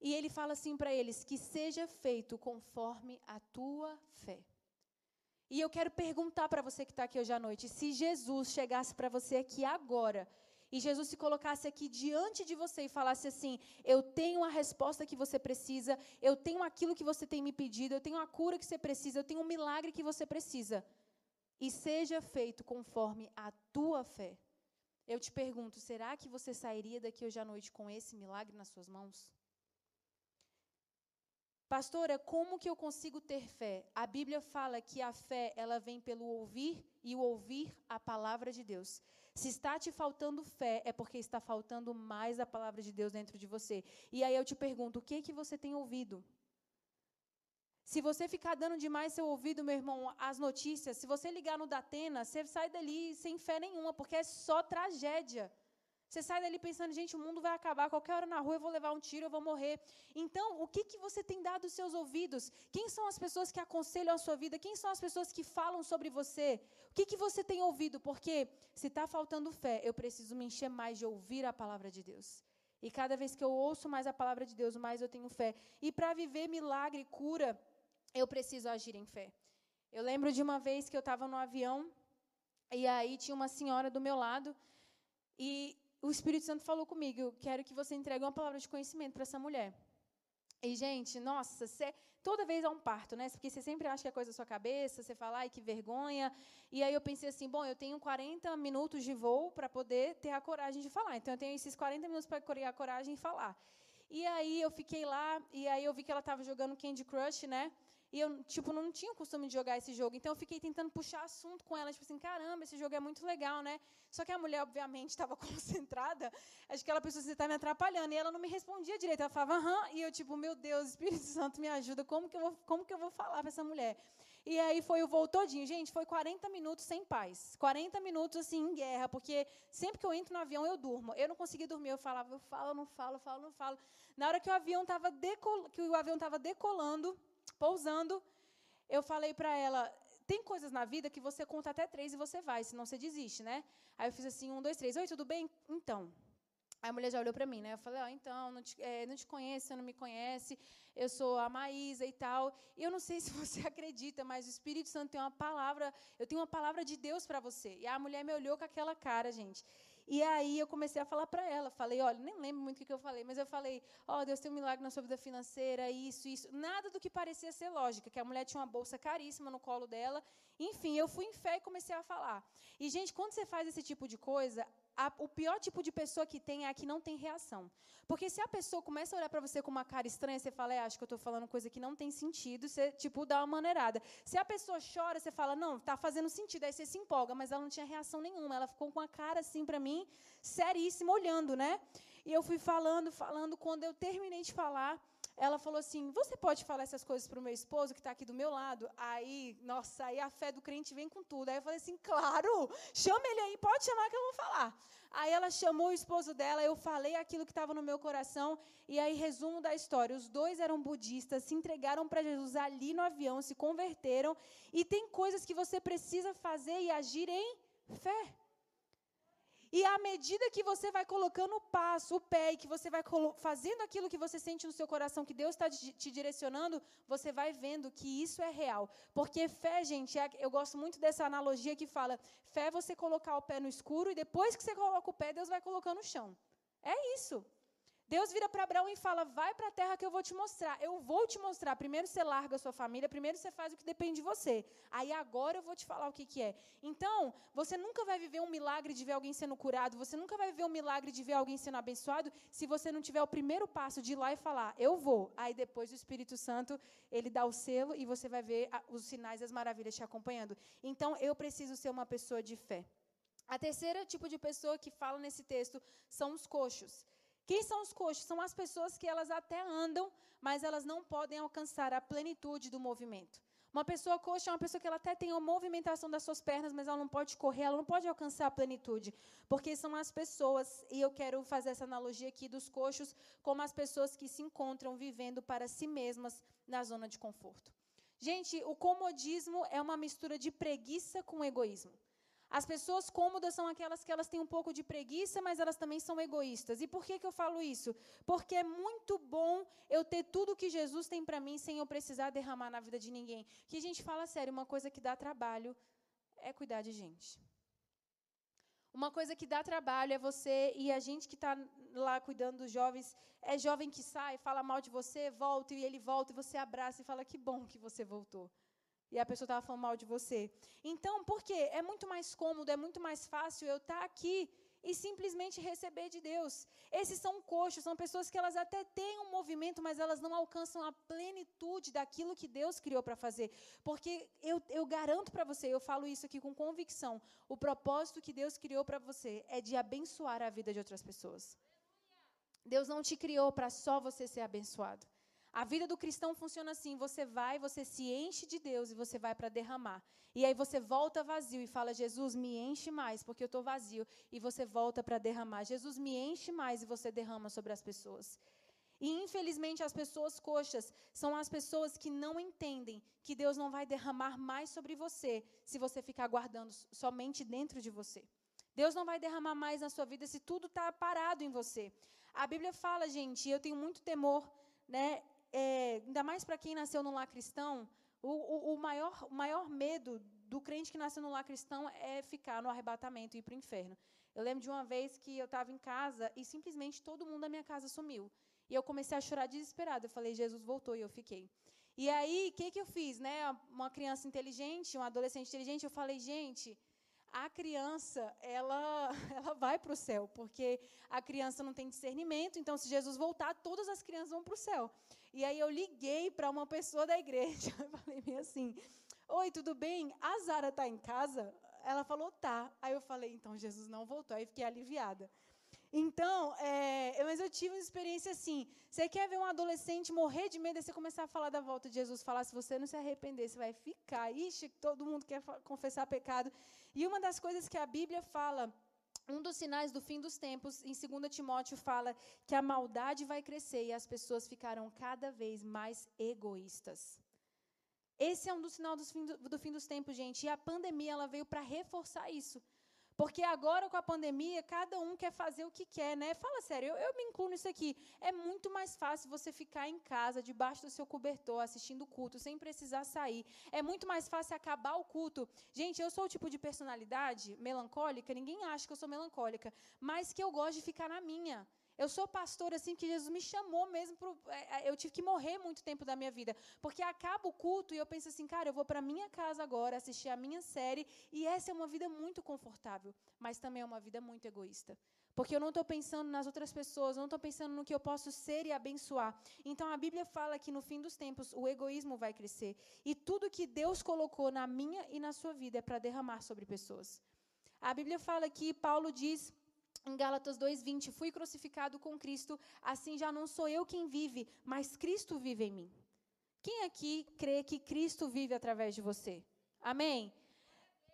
E ele fala assim para eles: Que seja feito conforme a tua fé. E eu quero perguntar para você que está aqui hoje à noite: se Jesus chegasse para você aqui agora, e Jesus se colocasse aqui diante de você e falasse assim: Eu tenho a resposta que você precisa, eu tenho aquilo que você tem me pedido, eu tenho a cura que você precisa, eu tenho um milagre que você precisa, e seja feito conforme a tua fé. Eu te pergunto: será que você sairia daqui hoje à noite com esse milagre nas suas mãos? Pastora, como que eu consigo ter fé? A Bíblia fala que a fé, ela vem pelo ouvir e o ouvir a palavra de Deus. Se está te faltando fé, é porque está faltando mais a palavra de Deus dentro de você. E aí eu te pergunto, o que que você tem ouvido? Se você ficar dando demais seu ouvido, meu irmão, as notícias, se você ligar no Datena, você sai dali sem fé nenhuma, porque é só tragédia. Você sai dali pensando, gente, o mundo vai acabar, qualquer hora na rua eu vou levar um tiro, eu vou morrer. Então, o que, que você tem dado os seus ouvidos? Quem são as pessoas que aconselham a sua vida? Quem são as pessoas que falam sobre você? O que, que você tem ouvido? Porque se está faltando fé, eu preciso me encher mais de ouvir a palavra de Deus. E cada vez que eu ouço mais a palavra de Deus, mais eu tenho fé. E para viver milagre e cura, eu preciso agir em fé. Eu lembro de uma vez que eu estava no avião, e aí tinha uma senhora do meu lado, e o Espírito Santo falou comigo: eu quero que você entregue uma palavra de conhecimento para essa mulher. E, gente, nossa, cê, toda vez é um parto, né? Porque você sempre acha que é coisa da sua cabeça, você fala, ai, que vergonha. E aí eu pensei assim, bom, eu tenho 40 minutos de voo para poder ter a coragem de falar. Então, eu tenho esses 40 minutos para criar a coragem de falar. E aí eu fiquei lá, e aí eu vi que ela estava jogando Candy Crush, né? E eu, tipo, não tinha o costume de jogar esse jogo. Então, eu fiquei tentando puxar assunto com ela. Tipo assim, caramba, esse jogo é muito legal, né? Só que a mulher, obviamente, (laughs) estava concentrada. Acho que ela pensou, você está me atrapalhando. E ela não me respondia direito. Ela falava, aham. E eu, tipo, meu Deus, Espírito (laughs) Santo, me ajuda. Como que eu vou, como que eu vou falar para essa mulher? E aí foi o voo todinho. Gente, foi 40 minutos sem paz. 40 minutos, assim, em guerra. Porque sempre que eu entro no avião, eu durmo. Eu não conseguia dormir. Eu falava, eu falo, não falo, falo, não falo. Na hora que o avião estava decol... que o avião estava decolando pousando, eu falei para ela: tem coisas na vida que você conta até três e você vai, senão você desiste, né? Aí eu fiz assim: um, dois, três. Oi, tudo bem? Então. Aí a mulher já olhou para mim, né? Eu falei: ó, oh, então, não te, é, não te conheço, você não me conhece, eu sou a Maísa e tal. E eu não sei (laughs) se você acredita, mas o Espírito Santo tem uma palavra, eu tenho uma palavra de Deus para você. E a mulher me olhou com aquela cara, gente. E aí eu comecei a falar para ela, falei, olha, nem lembro muito o que eu falei, mas eu falei, ó, oh, Deus tem um milagre na sua vida financeira, isso, isso. Nada do que parecia ser lógica, que a mulher tinha uma bolsa caríssima no colo dela. Enfim, eu fui em fé e comecei a falar. E, gente, quando você faz esse tipo de coisa, o pior tipo de pessoa que tem é a que não tem reação. Porque se a pessoa começa a olhar para você com uma cara estranha, você fala, é, acho que eu estou falando coisa que não tem sentido, você, tipo, dá uma maneirada. Se a pessoa chora, você fala, não, está fazendo sentido, aí você se empolga, mas ela não tinha reação nenhuma, ela ficou com a cara assim para mim, seríssima, olhando, né? E eu fui falando, falando, quando eu terminei de falar, ela falou assim: Você pode falar essas coisas para o meu esposo que está aqui do meu lado? Aí, nossa, aí a fé do crente vem com tudo. Aí eu falei assim: Claro, chama ele aí, pode chamar que eu vou falar. Aí ela chamou o esposo dela, eu falei aquilo que estava no meu coração. E aí, resumo da história: os dois eram budistas, se entregaram para Jesus ali no avião, se converteram. E tem coisas que você precisa fazer e agir em fé. E à medida que você vai colocando o passo, o pé, e que você vai fazendo aquilo que você sente no seu coração, que Deus está te direcionando, você vai vendo que isso é real. Porque fé, gente, é, eu gosto muito dessa analogia que fala: fé é você colocar o pé no escuro e depois que você coloca o pé, Deus vai colocando no chão. É isso. Deus vira para Abraão e fala: Vai para a terra que eu vou te mostrar. Eu vou te mostrar. Primeiro você larga a sua família, primeiro você faz o que depende de você. Aí agora eu vou te falar o que, que é. Então, você nunca vai viver um milagre de ver alguém sendo curado, você nunca vai viver um milagre de ver alguém sendo abençoado se você não tiver o primeiro passo de ir lá e falar: Eu vou. Aí depois o Espírito Santo, ele dá o selo e você vai ver os sinais e as maravilhas te acompanhando. Então, eu preciso ser uma pessoa de fé. A terceira tipo de pessoa que fala nesse texto são os coxos. Quem são os coxos? São as pessoas que elas até andam, mas elas não podem alcançar a plenitude do movimento. Uma pessoa coxa é uma pessoa que ela até tem a movimentação das suas pernas, mas ela não pode correr, ela não pode alcançar a plenitude. Porque são as pessoas, e eu quero fazer essa analogia aqui dos coxos, como as pessoas que se encontram vivendo para si mesmas na zona de conforto. Gente, o comodismo é uma mistura de preguiça com egoísmo. As pessoas cômodas são aquelas que elas têm um pouco de preguiça, mas elas também são egoístas. E por que, que eu falo isso? Porque é muito bom eu ter tudo que Jesus tem para mim sem eu precisar derramar na vida de ninguém. Que a gente fala sério, uma coisa que dá trabalho é cuidar de gente. Uma coisa que dá trabalho é você e a gente que está lá cuidando dos jovens, é jovem que sai, fala mal de você, volta e ele volta e você abraça e fala que bom que você voltou e a pessoa estava falando mal de você. Então, por quê? É muito mais cômodo, é muito mais fácil eu estar tá aqui e simplesmente receber de Deus. Esses são coxos, são pessoas que elas até têm um movimento, mas elas não alcançam a plenitude daquilo que Deus criou para fazer. Porque eu, eu garanto para você, eu falo isso aqui com convicção, o propósito que Deus criou para você é de abençoar a vida de outras pessoas. Deus não te criou para só você ser abençoado. A vida do cristão funciona assim: você vai, você se enche de Deus e você vai para derramar. E aí você volta vazio e fala: Jesus, me enche mais, porque eu estou vazio. E você volta para derramar. Jesus, me enche mais e você derrama sobre as pessoas. E infelizmente as pessoas coxas são as pessoas que não entendem que Deus não vai derramar mais sobre você se você ficar guardando somente dentro de você. Deus não vai derramar mais na sua vida se tudo está parado em você. A Bíblia fala, gente, eu tenho muito temor, né? É, ainda mais para quem nasceu no lar cristão, o, o, o, maior, o maior medo do crente que nasceu no lar cristão é ficar no arrebatamento e ir para o inferno. Eu lembro de uma vez que eu estava em casa e simplesmente todo mundo da minha casa sumiu. E eu comecei a chorar desesperada. Eu falei, Jesus voltou e eu fiquei. E aí, o que, que eu fiz? Né? Uma criança inteligente, um adolescente inteligente, eu falei, gente, a criança, ela, (laughs) ela vai para o céu, porque a criança não tem discernimento, então se Jesus voltar, todas as crianças vão para o céu. E aí eu liguei para uma pessoa da igreja, (laughs) eu falei meio assim, oi, tudo bem? A Zara está em casa? Ela falou, tá. Aí eu falei, então Jesus não voltou, aí fiquei aliviada. Então, é, mas eu tive uma experiência assim. Você quer ver um adolescente morrer de medo e você começar a falar da volta de Jesus, falar se você não se arrepender, você vai ficar. Ixi, todo mundo quer confessar pecado. E uma das coisas que a Bíblia fala, um dos sinais do fim dos tempos, em 2 Timóteo, fala que a maldade vai crescer e as pessoas ficarão cada vez mais egoístas. Esse é um dos sinais do do fim dos tempos, gente. E a pandemia ela veio para reforçar isso. Porque agora, com a pandemia, cada um quer fazer o que quer, né? Fala sério, eu, eu, me incluo nisso aqui. É muito mais fácil você ficar em casa, debaixo do seu cobertor, assistindo o culto, sem precisar sair. É muito mais fácil acabar o culto. Gente, eu sou o tipo de personalidade melancólica, ninguém acha que eu sou melancólica, mas que eu gosto de ficar na minha. Eu sou pastor assim que Jesus me chamou mesmo. Pro, é, é, eu tive que morrer muito tempo da minha vida. Porque acaba o culto e eu penso assim, cara, eu vou para minha casa agora assistir a minha série. E essa é uma vida muito confortável. Mas também é uma vida muito egoísta. Porque eu não estou pensando nas outras pessoas, eu não estou pensando no que eu posso ser e abençoar. Então a Bíblia fala que no fim dos tempos o egoísmo vai crescer. E tudo que Deus colocou na minha e na sua vida é para derramar sobre pessoas. A Bíblia fala que Paulo diz em Gálatas 2:20, fui crucificado com Cristo, assim já não sou eu quem vive, mas Cristo vive em mim. Quem aqui crê que Cristo vive através de você? Amém?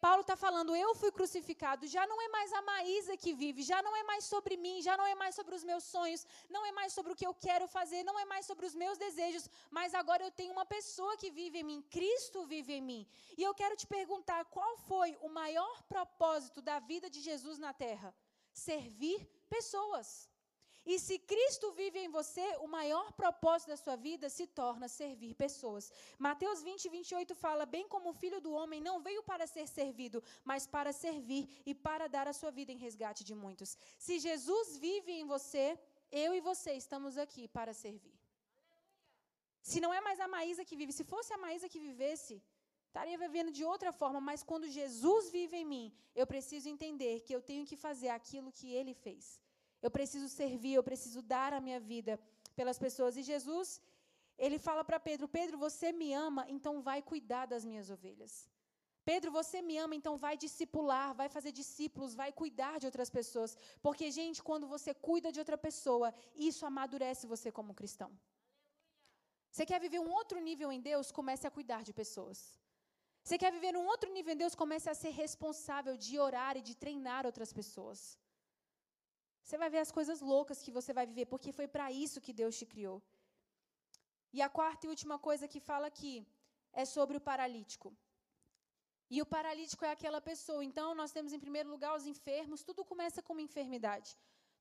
Paulo está falando, eu fui crucificado, já não é mais a Maísa que vive, já não é mais sobre mim, já não é mais sobre os meus sonhos, não é mais sobre o que eu quero fazer, não é mais sobre os meus desejos, mas agora eu tenho uma pessoa que vive em mim, Cristo vive em mim. E eu quero te perguntar, qual foi o maior propósito da vida de Jesus na terra? Servir pessoas. E se Cristo vive em você, o maior propósito da sua vida se torna servir pessoas. Mateus 20, 28 fala: Bem como o filho do homem não veio para ser servido, mas para servir e para dar a sua vida em resgate de muitos. Se Jesus vive em você, eu e você estamos aqui para servir. Se não é mais a Maísa que vive, se fosse a Maísa que vivesse, estaria vivendo de outra forma, mas quando Jesus vive em mim, eu preciso entender que eu tenho que fazer aquilo que ele fez. Eu preciso servir, eu preciso dar a minha vida pelas pessoas. E Jesus, ele fala para Pedro: Pedro, você me ama, então vai cuidar das minhas ovelhas. Pedro, você me ama, então vai discipular, vai fazer discípulos, vai cuidar de outras pessoas. Porque, gente, quando você cuida de outra pessoa, isso amadurece você como cristão. Você quer viver um outro nível em Deus? Comece a cuidar de pessoas. Você quer viver um outro nível em Deus? Comece a ser responsável de orar e de treinar outras pessoas. Você vai ver as coisas loucas que você vai viver, porque foi para isso que Deus te criou. E a quarta e última coisa que fala aqui é sobre o paralítico. E o paralítico é aquela pessoa. Então, nós temos em primeiro lugar os enfermos. Tudo começa com uma enfermidade.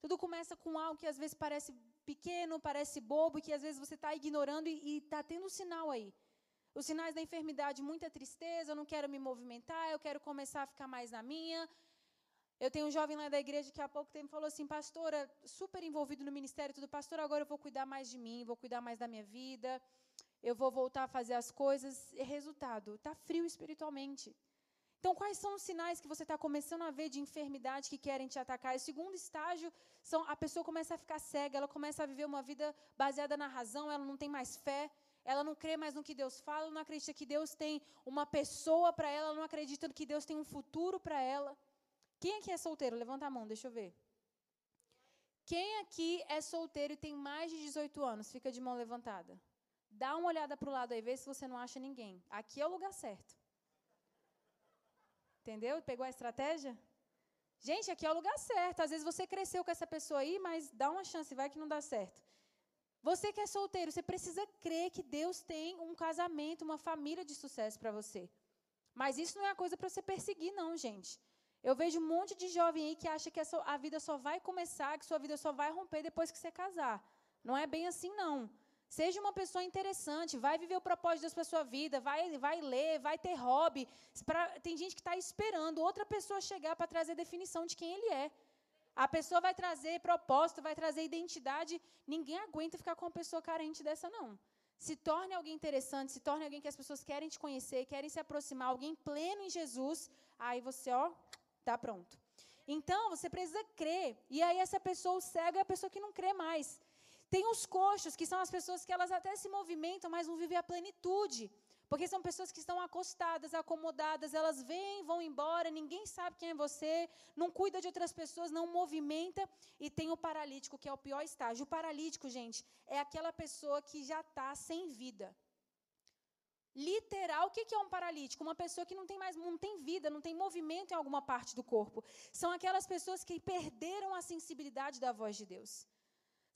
Tudo começa com algo que às vezes parece pequeno, parece bobo, que às vezes você está ignorando e está tendo um sinal aí. Os sinais da enfermidade, muita tristeza, eu não quero me movimentar, eu quero começar a ficar mais na minha. Eu tenho um jovem lá da igreja que há pouco tempo falou assim, pastora, super envolvido no ministério, tudo, pastor, agora eu vou cuidar mais de mim, vou cuidar mais da minha vida, eu vou voltar a fazer as coisas. E resultado, está frio espiritualmente. Então, quais são os sinais que você está começando a ver de enfermidade que querem te atacar? O segundo estágio, são, a pessoa começa a ficar cega, ela começa a viver uma vida baseada na razão, ela não tem mais fé, ela não crê mais no que Deus fala, não acredita que Deus tem uma pessoa para ela não acredita que Deus tem um futuro para ela. Quem aqui é solteiro? Levanta a mão, deixa eu ver. Quem aqui é solteiro e tem mais de 18 anos? Fica de mão levantada. Dá uma olhada para o lado aí, vê se você não acha ninguém. Aqui é o lugar certo. Entendeu? Pegou a estratégia? Gente, aqui é o lugar certo. Às vezes você cresceu com essa pessoa aí, mas dá uma chance, vai que não dá certo. Você que é solteiro, você precisa crer que Deus tem um casamento, uma família de sucesso para você. Mas isso não é coisa para você perseguir, não, gente. Eu vejo um monte de jovem aí que acha que a vida só vai começar, que sua vida só vai romper depois que você casar. Não é bem assim, não. Seja uma pessoa interessante, vai viver o propósito de Deus para sua vida, vai, vai ler, vai ter hobby. Pra, tem gente que está esperando outra pessoa chegar para trazer definição de quem ele é. A pessoa vai trazer propósito, vai trazer identidade. Ninguém aguenta ficar com uma pessoa carente dessa, não. Se torne alguém interessante, se torne alguém que as pessoas querem te conhecer, querem se aproximar, alguém pleno em Jesus. Aí você, ó, Está pronto. Então, você precisa crer. E aí, essa pessoa, o cego, é a pessoa que não crê mais. Tem os coxos, que são as pessoas que elas até se movimentam, mas não vivem a plenitude. Porque são pessoas que estão acostadas, acomodadas, elas vêm, vão embora, ninguém sabe quem é você, não cuida de outras pessoas, não movimenta. E tem o paralítico, que é o pior estágio. O paralítico, gente, é aquela pessoa que já está sem vida. Literal, o que é um paralítico? Uma pessoa que não tem mais, não tem vida, não tem movimento em alguma parte do corpo. São aquelas pessoas que perderam a sensibilidade da voz de Deus.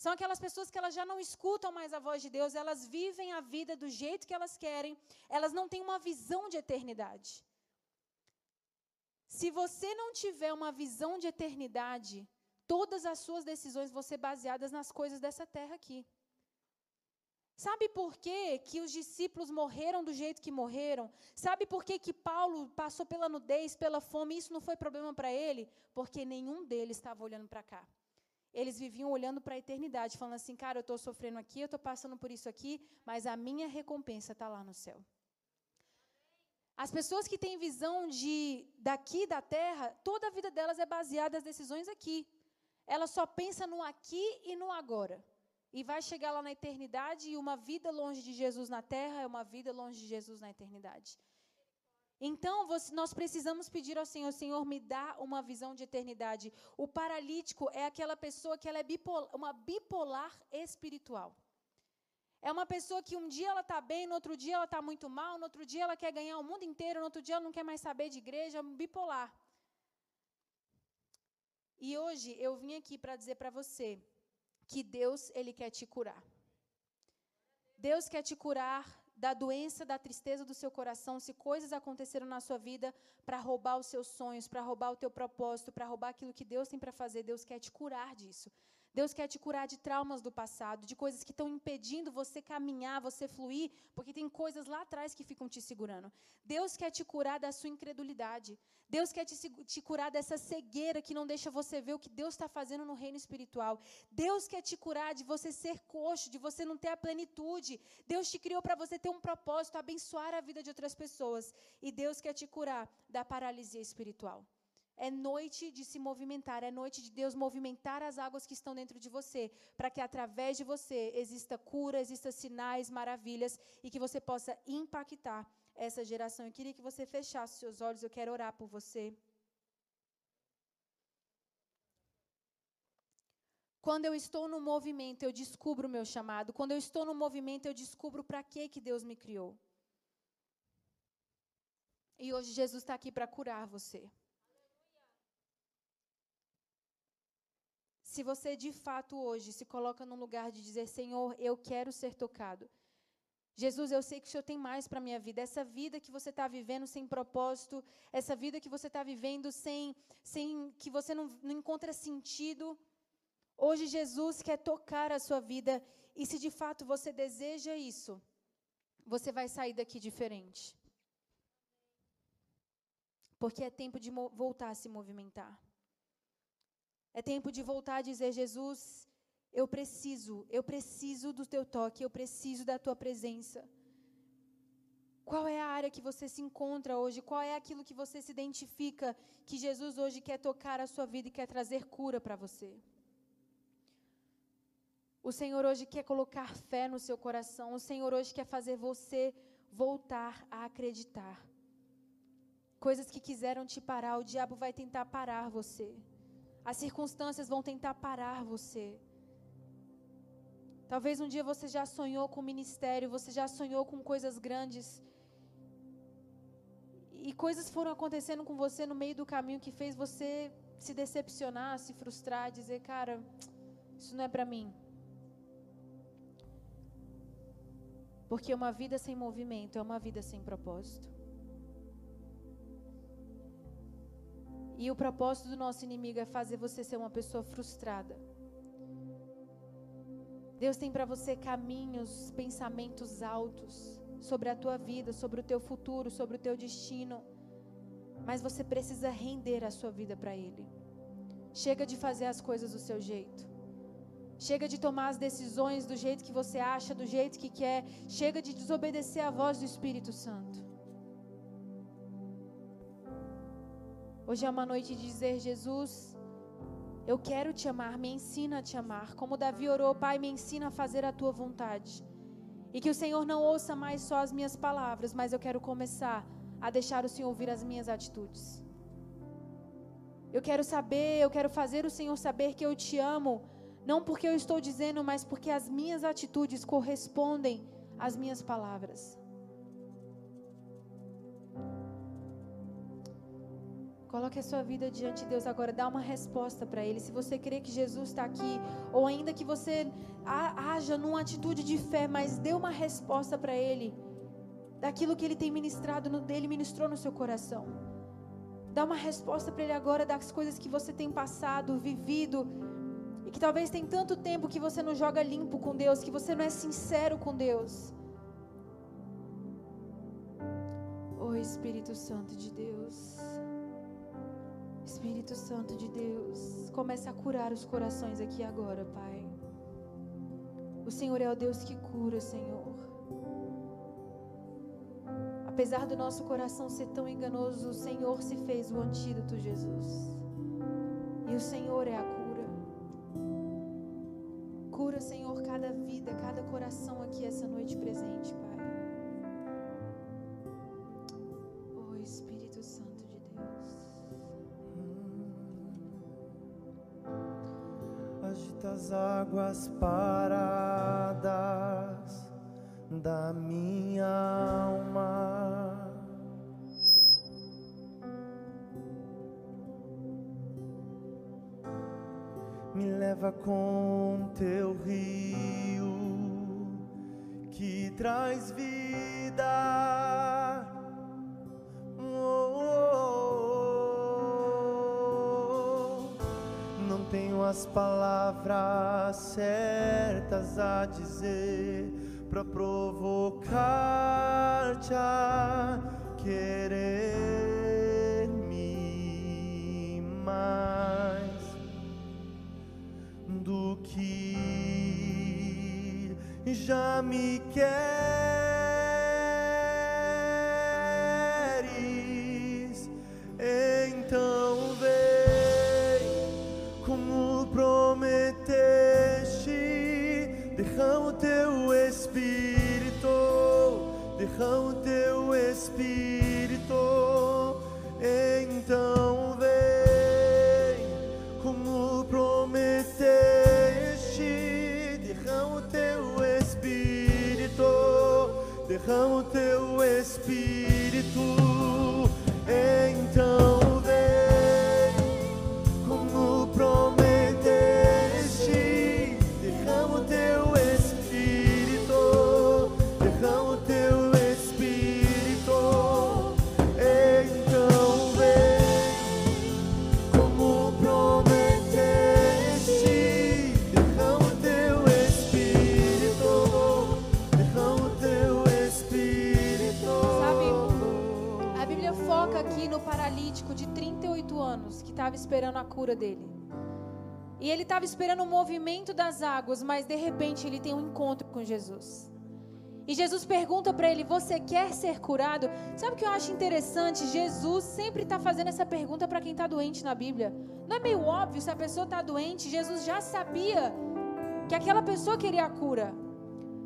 São aquelas pessoas que elas já não escutam mais a voz de Deus, elas vivem a vida do jeito que elas querem, elas não têm uma visão de eternidade. Se você não tiver uma visão de eternidade, todas as suas decisões vão ser baseadas nas coisas dessa terra aqui. Sabe por quê que os discípulos morreram do jeito que morreram? Sabe por quê que Paulo passou pela nudez, pela fome? Isso não foi problema para ele? Porque nenhum deles estava olhando para cá. Eles viviam olhando para a eternidade, falando assim: cara, eu estou sofrendo aqui, eu estou passando por isso aqui, mas a minha recompensa está lá no céu. As pessoas que têm visão de daqui da terra, toda a vida delas é baseada nas decisões aqui. Elas só pensam no aqui e no agora. E vai chegar lá na eternidade, e uma vida longe de Jesus na terra é uma vida longe de Jesus na eternidade. Então, nós precisamos pedir ao Senhor, Senhor, me dá uma visão de eternidade. O paralítico é aquela pessoa que ela é bipolar, uma bipolar espiritual. É uma pessoa que um dia ela está bem, no outro dia ela está muito mal, no outro dia ela quer ganhar o mundo inteiro, no outro dia ela não quer mais saber de igreja, é bipolar. E hoje eu vim aqui para dizer para você que Deus ele quer te curar. Deus quer te curar da doença, da tristeza do seu coração, se coisas aconteceram na sua vida para roubar os seus sonhos, para roubar o teu propósito, para roubar aquilo que Deus tem para fazer, Deus quer te curar disso. Deus quer te curar de traumas do passado, de coisas que estão impedindo você caminhar, você fluir, porque tem coisas lá atrás que ficam te segurando. Deus quer te curar da sua incredulidade. Deus quer te, te curar dessa cegueira que não deixa você ver o que Deus está fazendo no reino espiritual. Deus quer te curar de você ser coxo, de você não ter a plenitude. Deus te criou para você ter um propósito, abençoar a vida de outras pessoas. E Deus quer te curar da paralisia espiritual. É noite de se movimentar, é noite de Deus movimentar as águas que estão dentro de você, para que através de você exista cura, exista sinais, maravilhas e que você possa impactar essa geração. Eu queria que você fechasse seus olhos, eu quero orar por você. Quando eu estou no movimento, eu descubro o meu chamado. Quando eu estou no movimento, eu descubro para que que Deus me criou. E hoje Jesus está aqui para curar você. Se você de fato hoje se coloca num lugar de dizer, Senhor, eu quero ser tocado. Jesus, eu sei que o Senhor tem mais para a minha vida. Essa vida que você está vivendo sem propósito, essa vida que você está vivendo sem, sem que você não, não encontra sentido. Hoje Jesus quer tocar a sua vida e se de fato você deseja isso, você vai sair daqui diferente. Porque é tempo de voltar a se movimentar. É tempo de voltar a dizer: Jesus, eu preciso, eu preciso do teu toque, eu preciso da tua presença. Qual é a área que você se encontra hoje? Qual é aquilo que você se identifica que Jesus hoje quer tocar a sua vida e quer trazer cura para você? O Senhor hoje quer colocar fé no seu coração. O Senhor hoje quer fazer você voltar a acreditar. Coisas que quiseram te parar, o diabo vai tentar parar você. As circunstâncias vão tentar parar você. Talvez um dia você já sonhou com ministério, você já sonhou com coisas grandes. E coisas foram acontecendo com você no meio do caminho que fez você se decepcionar, se frustrar, dizer, cara, isso não é para mim. Porque uma vida sem movimento é uma vida sem propósito. E o propósito do nosso inimigo é fazer você ser uma pessoa frustrada. Deus tem para você caminhos, pensamentos altos sobre a tua vida, sobre o teu futuro, sobre o teu destino. Mas você precisa render a sua vida para Ele. Chega de fazer as coisas do seu jeito. Chega de tomar as decisões do jeito que você acha, do jeito que quer. Chega de desobedecer a voz do Espírito Santo. Hoje é uma noite de dizer: Jesus, eu quero te amar, me ensina a te amar. Como Davi orou, Pai, me ensina a fazer a tua vontade. E que o Senhor não ouça mais só as minhas palavras, mas eu quero começar a deixar o Senhor ouvir as minhas atitudes. Eu quero saber, eu quero fazer o Senhor saber que eu te amo, não porque eu estou dizendo, mas porque as minhas atitudes correspondem às minhas palavras. Coloque a sua vida diante de Deus agora, dá uma resposta para Ele. Se você crê que Jesus está aqui, ou ainda que você haja numa atitude de fé, mas dê uma resposta para Ele, daquilo que Ele tem ministrado, no, dele ministrou no seu coração. Dá uma resposta para Ele agora das coisas que você tem passado, vivido, e que talvez tem tanto tempo que você não joga limpo com Deus, que você não é sincero com Deus. Oh Espírito Santo de Deus. Espírito Santo de Deus, comece a curar os corações aqui agora, Pai. O Senhor é o Deus que cura, Senhor. Apesar do nosso coração ser tão enganoso, o Senhor se fez o antídoto, Jesus. E o Senhor é a cura. Cura, Senhor, cada vida, cada coração aqui essa noite presente, Pai. As águas paradas da minha alma. Me leva com teu rio que traz vida. Tenho as palavras certas a dizer para provocar-te a querer-me mais do que já me queres. Esperando a cura dele. E ele estava esperando o movimento das águas, mas de repente ele tem um encontro com Jesus. E Jesus pergunta para ele: Você quer ser curado? Sabe o que eu acho interessante? Jesus sempre está fazendo essa pergunta para quem está doente na Bíblia. Não é meio óbvio se a pessoa está doente? Jesus já sabia que aquela pessoa queria a cura.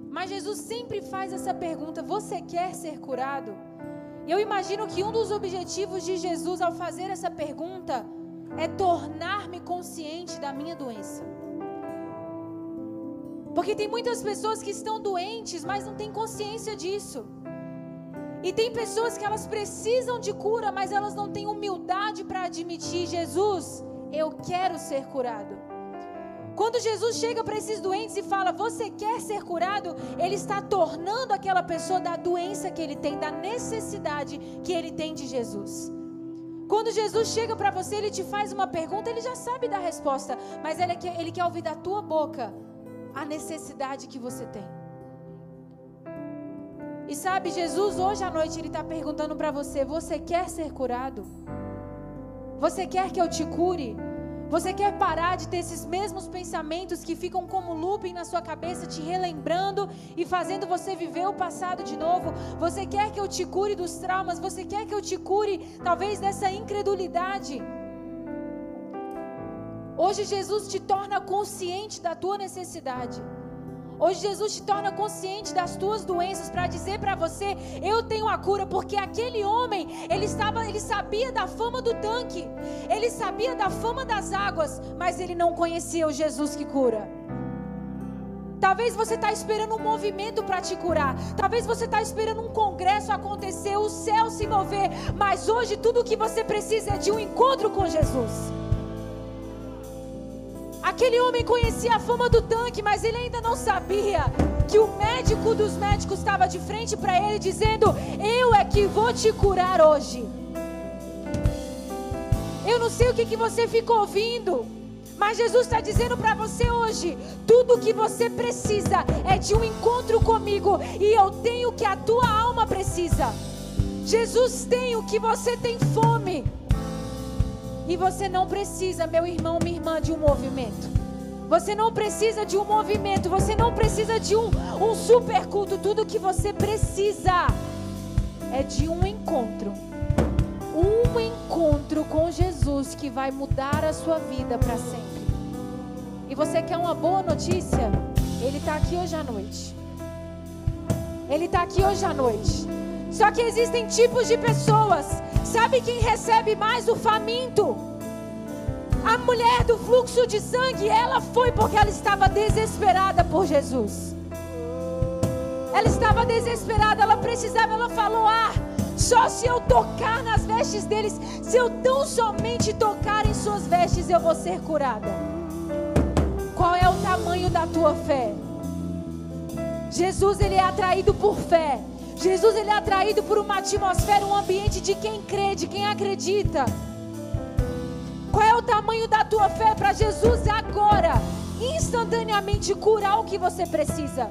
Mas Jesus sempre faz essa pergunta: Você quer ser curado? E eu imagino que um dos objetivos de Jesus ao fazer essa pergunta é tornar-me consciente da minha doença. Porque tem muitas pessoas que estão doentes, mas não têm consciência disso. E tem pessoas que elas precisam de cura, mas elas não têm humildade para admitir: Jesus, eu quero ser curado. Quando Jesus chega para esses doentes e fala, você quer ser curado? Ele está tornando aquela pessoa da doença que ele tem, da necessidade que ele tem de Jesus. Quando Jesus chega para você, ele te faz uma pergunta, ele já sabe da resposta, mas ele quer, ele quer ouvir da tua boca a necessidade que você tem. E sabe, Jesus hoje à noite ele está perguntando para você: você quer ser curado? Você quer que eu te cure? Você quer parar de ter esses mesmos pensamentos que ficam como looping na sua cabeça, te relembrando e fazendo você viver o passado de novo? Você quer que eu te cure dos traumas? Você quer que eu te cure, talvez, dessa incredulidade? Hoje Jesus te torna consciente da tua necessidade. Hoje Jesus te torna consciente das tuas doenças para dizer para você: eu tenho a cura, porque aquele homem, ele estava, ele sabia da fama do tanque. Ele sabia da fama das águas, mas ele não conhecia o Jesus que cura. Talvez você está esperando um movimento para te curar. Talvez você está esperando um congresso acontecer, o céu se mover. Mas hoje tudo o que você precisa é de um encontro com Jesus. Aquele homem conhecia a fama do tanque, mas ele ainda não sabia que o médico dos médicos estava de frente para ele, dizendo: Eu é que vou te curar hoje. Eu não sei o que, que você ficou ouvindo, mas Jesus está dizendo para você hoje: tudo o que você precisa é de um encontro comigo, e eu tenho o que a tua alma precisa. Jesus tem o que você tem fome. E você não precisa, meu irmão, minha irmã, de um movimento. Você não precisa de um movimento, você não precisa de um, um super culto. Tudo que você precisa é de um encontro. Um encontro com Jesus que vai mudar a sua vida para sempre. E você quer uma boa notícia? Ele está aqui hoje à noite. Ele está aqui hoje à noite. Só que existem tipos de pessoas. Sabe quem recebe mais o faminto? A mulher do fluxo de sangue, ela foi porque ela estava desesperada por Jesus. Ela estava desesperada, ela precisava, ela falou: Ah, só se eu tocar nas vestes deles, se eu tão somente tocar em suas vestes, eu vou ser curada. Qual é o tamanho da tua fé? Jesus, ele é atraído por fé. Jesus ele é atraído por uma atmosfera, um ambiente de quem crê, de quem acredita. Qual é o tamanho da tua fé para Jesus agora, instantaneamente curar o que você precisa?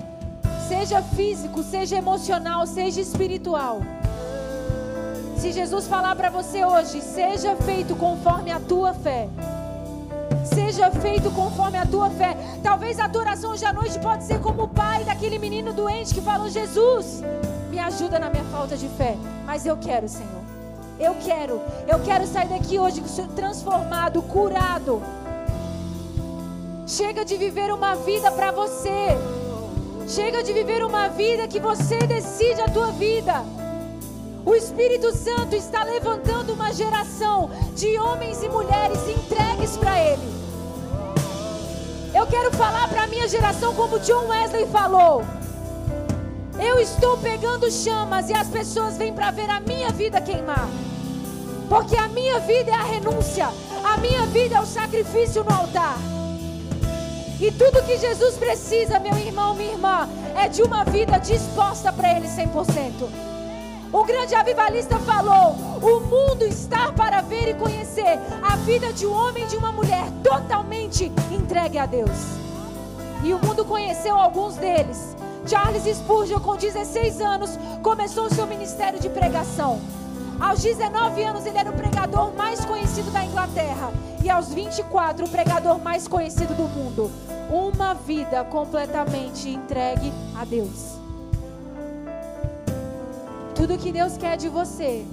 Seja físico, seja emocional, seja espiritual. Se Jesus falar para você hoje, seja feito conforme a tua fé. Seja feito conforme a tua fé. Talvez a tua oração hoje à noite pode ser como o pai daquele menino doente que falou: Jesus, me ajuda na minha falta de fé. Mas eu quero, Senhor. Eu quero. Eu quero sair daqui hoje transformado, curado. Chega de viver uma vida para você. Chega de viver uma vida que você decide a tua vida. O Espírito Santo está levantando uma geração de homens e mulheres entregues para Ele. Eu quero falar para a minha geração como John Wesley falou. Eu estou pegando chamas e as pessoas vêm para ver a minha vida queimar. Porque a minha vida é a renúncia, a minha vida é o sacrifício no altar. E tudo que Jesus precisa, meu irmão, minha irmã, é de uma vida disposta para Ele 100%. Um grande avivalista falou: o mundo está para ver e conhecer a vida de um homem e de uma mulher totalmente entregue a Deus. E o mundo conheceu alguns deles, Charles Spurgeon, com 16 anos, começou o seu ministério de pregação. Aos 19 anos, ele era o pregador mais conhecido da Inglaterra. E aos 24, o pregador mais conhecido do mundo. Uma vida completamente entregue a Deus. Tudo que Deus quer de você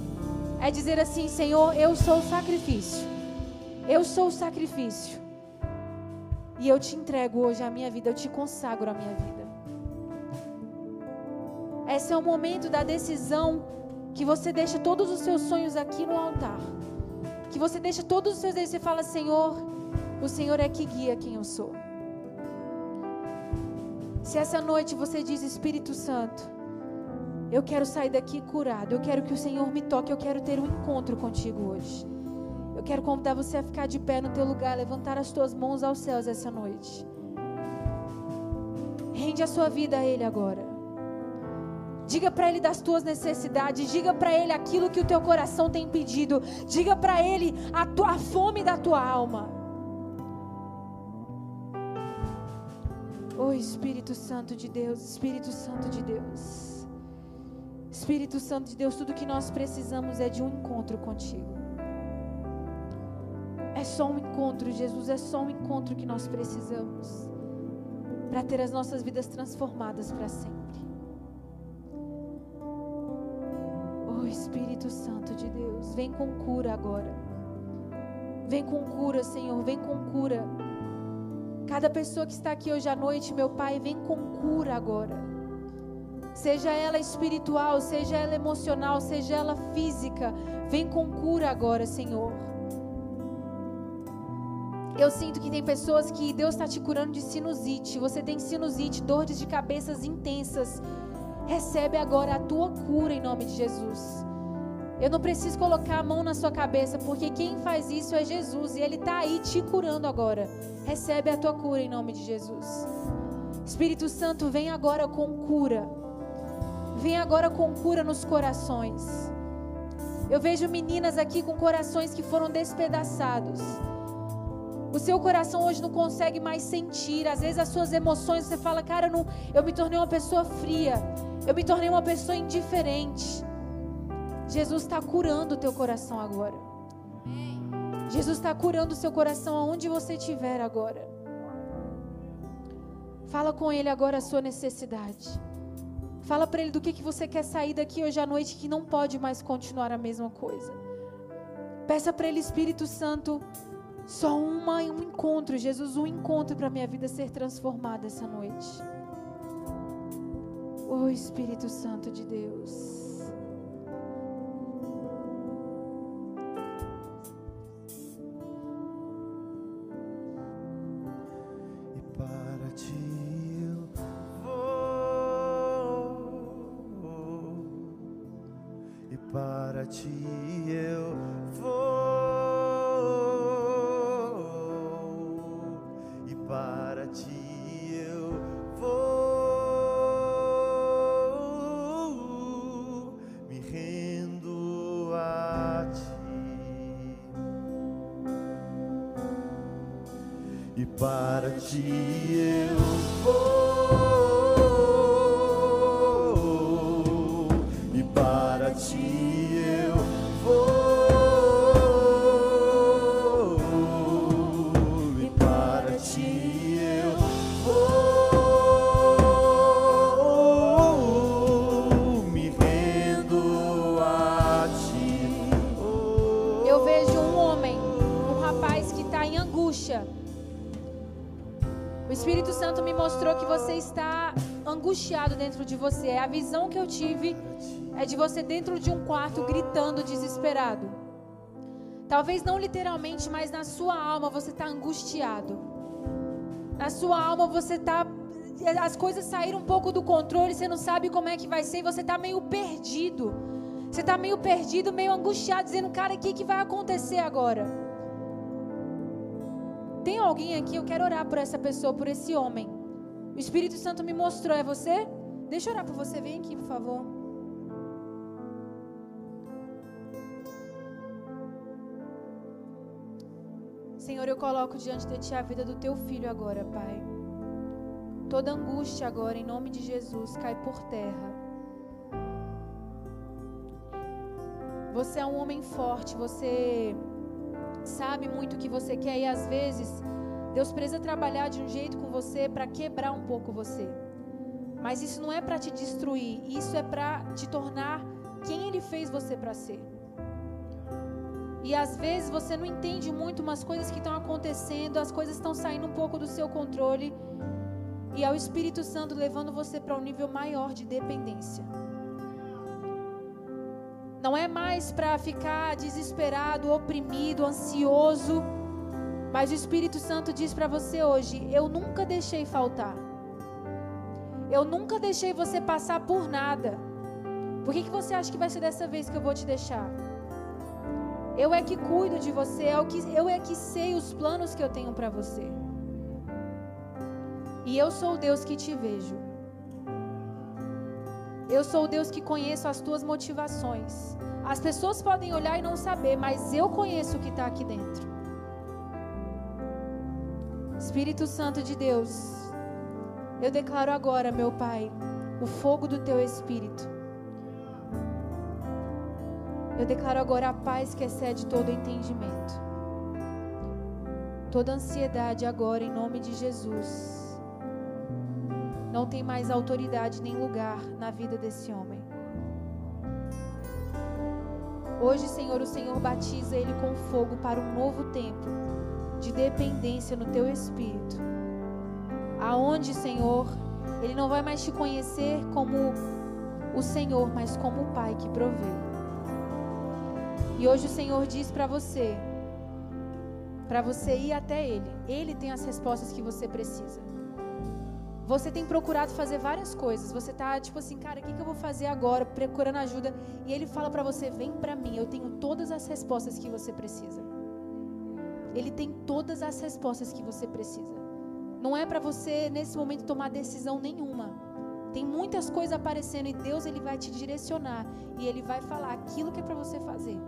é dizer assim: Senhor, eu sou o sacrifício. Eu sou o sacrifício. E eu te entrego hoje a minha vida, eu te consagro a minha vida. Esse é o momento da decisão que você deixa todos os seus sonhos aqui no altar. Que você deixa todos os seus desejos e fala: Senhor, o Senhor é que guia quem eu sou. Se essa noite você diz, Espírito Santo, eu quero sair daqui curado, eu quero que o Senhor me toque, eu quero ter um encontro contigo hoje. Eu quero convidar você a ficar de pé no teu lugar, levantar as tuas mãos aos céus essa noite. Rende a sua vida a Ele agora. Diga para Ele das tuas necessidades. Diga para Ele aquilo que o teu coração tem pedido. Diga para Ele a, tua, fome da tua alma. Oh Espírito Santo de Deus, Espírito Santo de Deus. Espírito Santo de Deus, tudo que nós precisamos é de um encontro contigo. É só um encontro, Jesus, é só um encontro que nós precisamos para ter as nossas vidas transformadas para sempre. Oh Espírito Santo de Deus, vem com cura agora. Vem com cura, Senhor, vem com cura. Cada pessoa que está aqui hoje à noite, meu Pai, vem com cura agora. Seja ela espiritual, seja ela emocional, seja ela física, vem com cura agora, Senhor. Eu sinto que tem pessoas que Deus está te curando de sinusite. Você tem sinusite, dores de cabeças intensas. Recebe agora a tua cura em nome de Jesus. Eu não preciso colocar a mão na sua cabeça, porque quem faz isso é Jesus e Ele está aí te curando agora. Recebe a tua cura em nome de Jesus. Espírito Santo, vem agora com cura. Vem agora com cura nos corações. Eu vejo meninas aqui com corações que foram despedaçados. O seu coração hoje não consegue mais sentir. Às vezes as suas emoções, você fala, cara, eu, não, eu me tornei uma pessoa fria. Eu me tornei uma pessoa indiferente. Jesus está curando o teu coração agora. Jesus está curando o seu coração aonde você estiver agora. Fala com Ele agora a sua necessidade. Fala para Ele do que, que você quer sair daqui hoje à noite que não pode mais continuar a mesma coisa. Peça para Ele, Espírito Santo, só uma, um encontro, Jesus, um encontro para minha vida ser transformada essa noite. Oh Espírito Santo de Deus. Você dentro de um quarto gritando desesperado. Talvez não literalmente, mas na sua alma você está angustiado. Na sua alma você está. As coisas saíram um pouco do controle, você não sabe como é que vai ser, e você está meio perdido. Você está meio perdido, meio angustiado, dizendo, cara, o que, que vai acontecer agora? Tem alguém aqui, eu quero orar por essa pessoa, por esse homem. O Espírito Santo me mostrou, é você? Deixa eu orar por você. Vem aqui, por favor. Senhor, eu coloco diante de Ti a vida do Teu filho agora, Pai. Toda angústia agora, em nome de Jesus, cai por terra. Você é um homem forte, você sabe muito o que você quer e às vezes Deus precisa trabalhar de um jeito com você para quebrar um pouco você. Mas isso não é para te destruir, isso é para te tornar quem ele fez você para ser. E às vezes você não entende muito umas coisas que estão acontecendo, as coisas estão saindo um pouco do seu controle. E é o Espírito Santo levando você para um nível maior de dependência. Não é mais para ficar desesperado, oprimido, ansioso. Mas o Espírito Santo diz para você hoje: Eu nunca deixei faltar. Eu nunca deixei você passar por nada. Por que, que você acha que vai ser dessa vez que eu vou te deixar? Eu é que cuido de você, eu, que, eu é que sei os planos que eu tenho para você. E eu sou o Deus que te vejo. Eu sou o Deus que conheço as tuas motivações. As pessoas podem olhar e não saber, mas eu conheço o que está aqui dentro. Espírito Santo de Deus, eu declaro agora, meu Pai, o fogo do teu Espírito. Eu declaro agora a paz que excede todo entendimento. Toda ansiedade agora, em nome de Jesus não tem mais autoridade nem lugar na vida desse homem. Hoje, Senhor, o Senhor batiza ele com fogo para um novo tempo de dependência no teu espírito. Aonde, Senhor, ele não vai mais te conhecer como o Senhor, mas como o Pai que provê. E hoje o Senhor diz para você, para você ir até Ele. Ele tem as respostas que você precisa. Você tem procurado fazer várias coisas. Você tá tipo assim, cara, o que, que eu vou fazer agora? Procurando ajuda. E ele fala para você: vem para mim, eu tenho todas as respostas que você precisa. Ele tem todas as respostas que você precisa. Não é para você nesse momento tomar decisão nenhuma. Tem muitas coisas aparecendo e Deus ele vai te direcionar e ele vai falar aquilo que é para você fazer.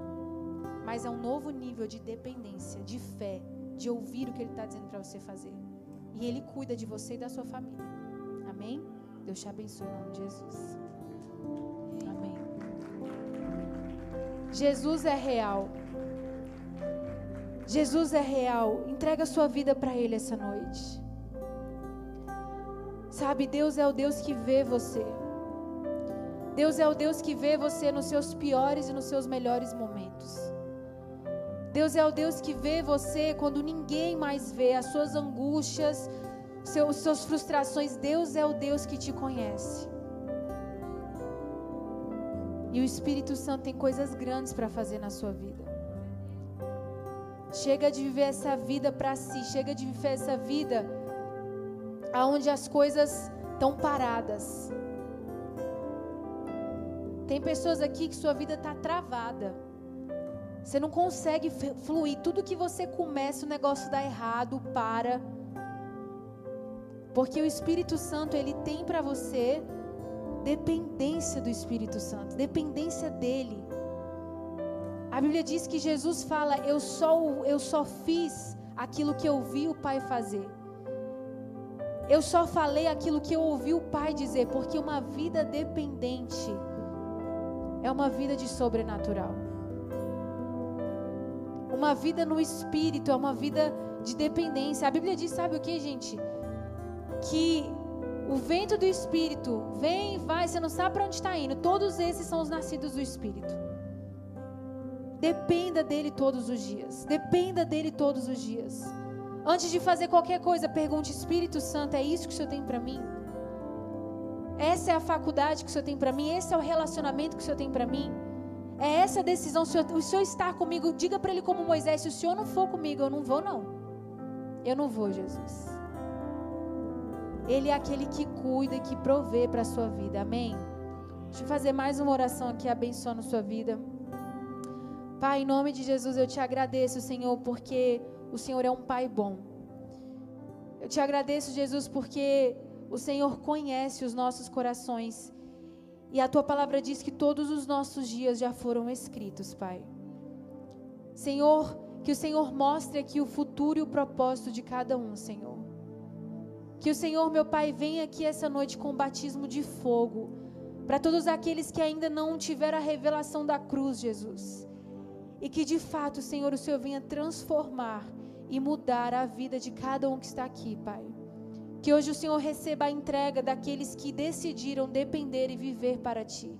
Mas é um novo nível de dependência, de fé, de ouvir o que ele está dizendo para você fazer. E Ele cuida de você e da sua família. Amém? Deus te abençoe em nome de Jesus. Amém. Jesus é real. Jesus é real. Entrega a sua vida para Ele essa noite. Sabe, Deus é o Deus que vê você. Deus é o Deus que vê você nos seus piores e nos seus melhores momentos. Deus é o Deus que vê você quando ninguém mais vê, as suas angústias, seus, suas frustrações. Deus é o Deus que te conhece. E o Espírito Santo tem coisas grandes para fazer na sua vida. Chega de viver essa vida para si, chega de viver essa vida aonde as coisas estão paradas. Tem pessoas aqui que sua vida está travada. Você não consegue fluir. Tudo que você começa, o negócio dá errado, para. Porque o Espírito Santo, ele tem para você dependência do Espírito Santo, dependência dele. A Bíblia diz que Jesus fala: "Eu só eu só fiz aquilo que eu vi o Pai fazer". Eu só falei aquilo que eu ouvi o Pai dizer, porque uma vida dependente é uma vida de sobrenatural. Uma vida no espírito é uma vida de dependência. A Bíblia diz, sabe o que, gente? Que o vento do espírito vem e vai, você não sabe para onde está indo. Todos esses são os nascidos do espírito. Dependa dele todos os dias. Dependa dele todos os dias. Antes de fazer qualquer coisa, pergunte: Espírito Santo, é isso que o Senhor tem para mim? Essa é a faculdade que o Senhor tem para mim? Esse é o relacionamento que o Senhor tem para mim? É essa a decisão. O Senhor, está comigo. Diga para ele como Moisés: se o Senhor não for comigo, eu não vou, não. Eu não vou, Jesus. Ele é aquele que cuida e que provê para a sua vida. Amém? Deixa eu fazer mais uma oração aqui abençoando a sua vida. Pai, em nome de Jesus, eu te agradeço, Senhor, porque o Senhor é um Pai bom. Eu te agradeço, Jesus, porque o Senhor conhece os nossos corações e a tua palavra diz que todos os nossos dias já foram escritos, Pai. Senhor, que o Senhor mostre aqui o futuro e o propósito de cada um, Senhor. Que o Senhor, meu Pai, venha aqui essa noite com batismo de fogo. Para todos aqueles que ainda não tiveram a revelação da cruz, Jesus. E que de fato, Senhor, o Senhor venha transformar e mudar a vida de cada um que está aqui, Pai. Que hoje o Senhor receba a entrega daqueles que decidiram depender e viver para Ti.